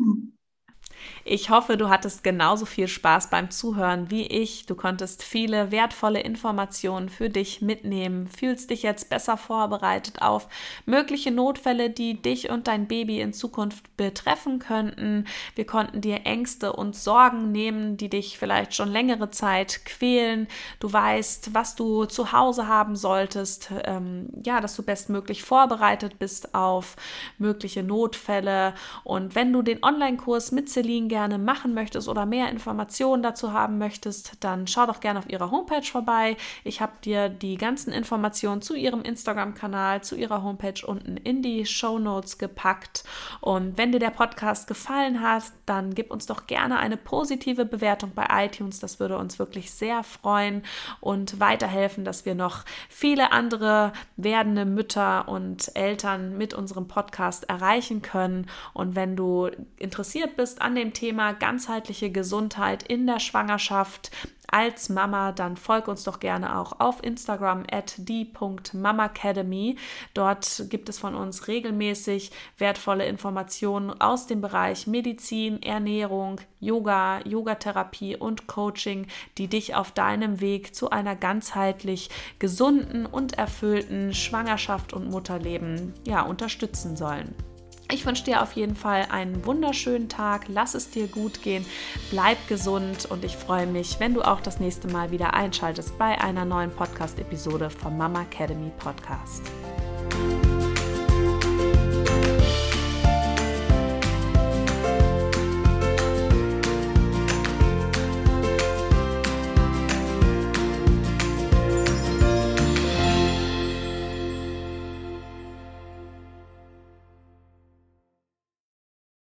Speaker 1: Ich hoffe, du hattest genauso viel Spaß beim Zuhören wie ich. Du konntest viele wertvolle Informationen für dich mitnehmen, fühlst dich jetzt besser vorbereitet auf mögliche Notfälle, die dich und dein Baby in Zukunft betreffen könnten. Wir konnten dir Ängste und Sorgen nehmen, die dich vielleicht schon längere Zeit quälen. Du weißt, was du zu Hause haben solltest, ähm, ja, dass du bestmöglich vorbereitet bist auf mögliche Notfälle. Und wenn du den Online-Kurs mit Celine gerne machen möchtest oder mehr Informationen dazu haben möchtest, dann schau doch gerne auf ihrer Homepage vorbei. Ich habe dir die ganzen Informationen zu ihrem Instagram-Kanal, zu ihrer Homepage unten in die Show Notes gepackt. Und wenn dir der Podcast gefallen hat, dann gib uns doch gerne eine positive Bewertung bei iTunes. Das würde uns wirklich sehr freuen und weiterhelfen, dass wir noch viele andere werdende Mütter und Eltern mit unserem Podcast erreichen können. Und wenn du interessiert bist an dem Thema ganzheitliche Gesundheit in der Schwangerschaft, als Mama, dann folg uns doch gerne auch auf Instagram at die.mamacademy. Dort gibt es von uns regelmäßig wertvolle Informationen aus dem Bereich Medizin, Ernährung, Yoga, Yogatherapie und Coaching, die dich auf deinem Weg zu einer ganzheitlich gesunden und erfüllten Schwangerschaft und Mutterleben ja, unterstützen sollen. Ich wünsche dir auf jeden Fall einen wunderschönen Tag. Lass es dir gut gehen. Bleib gesund und ich freue mich, wenn du auch das nächste Mal wieder einschaltest bei einer neuen Podcast-Episode vom Mama Academy Podcast.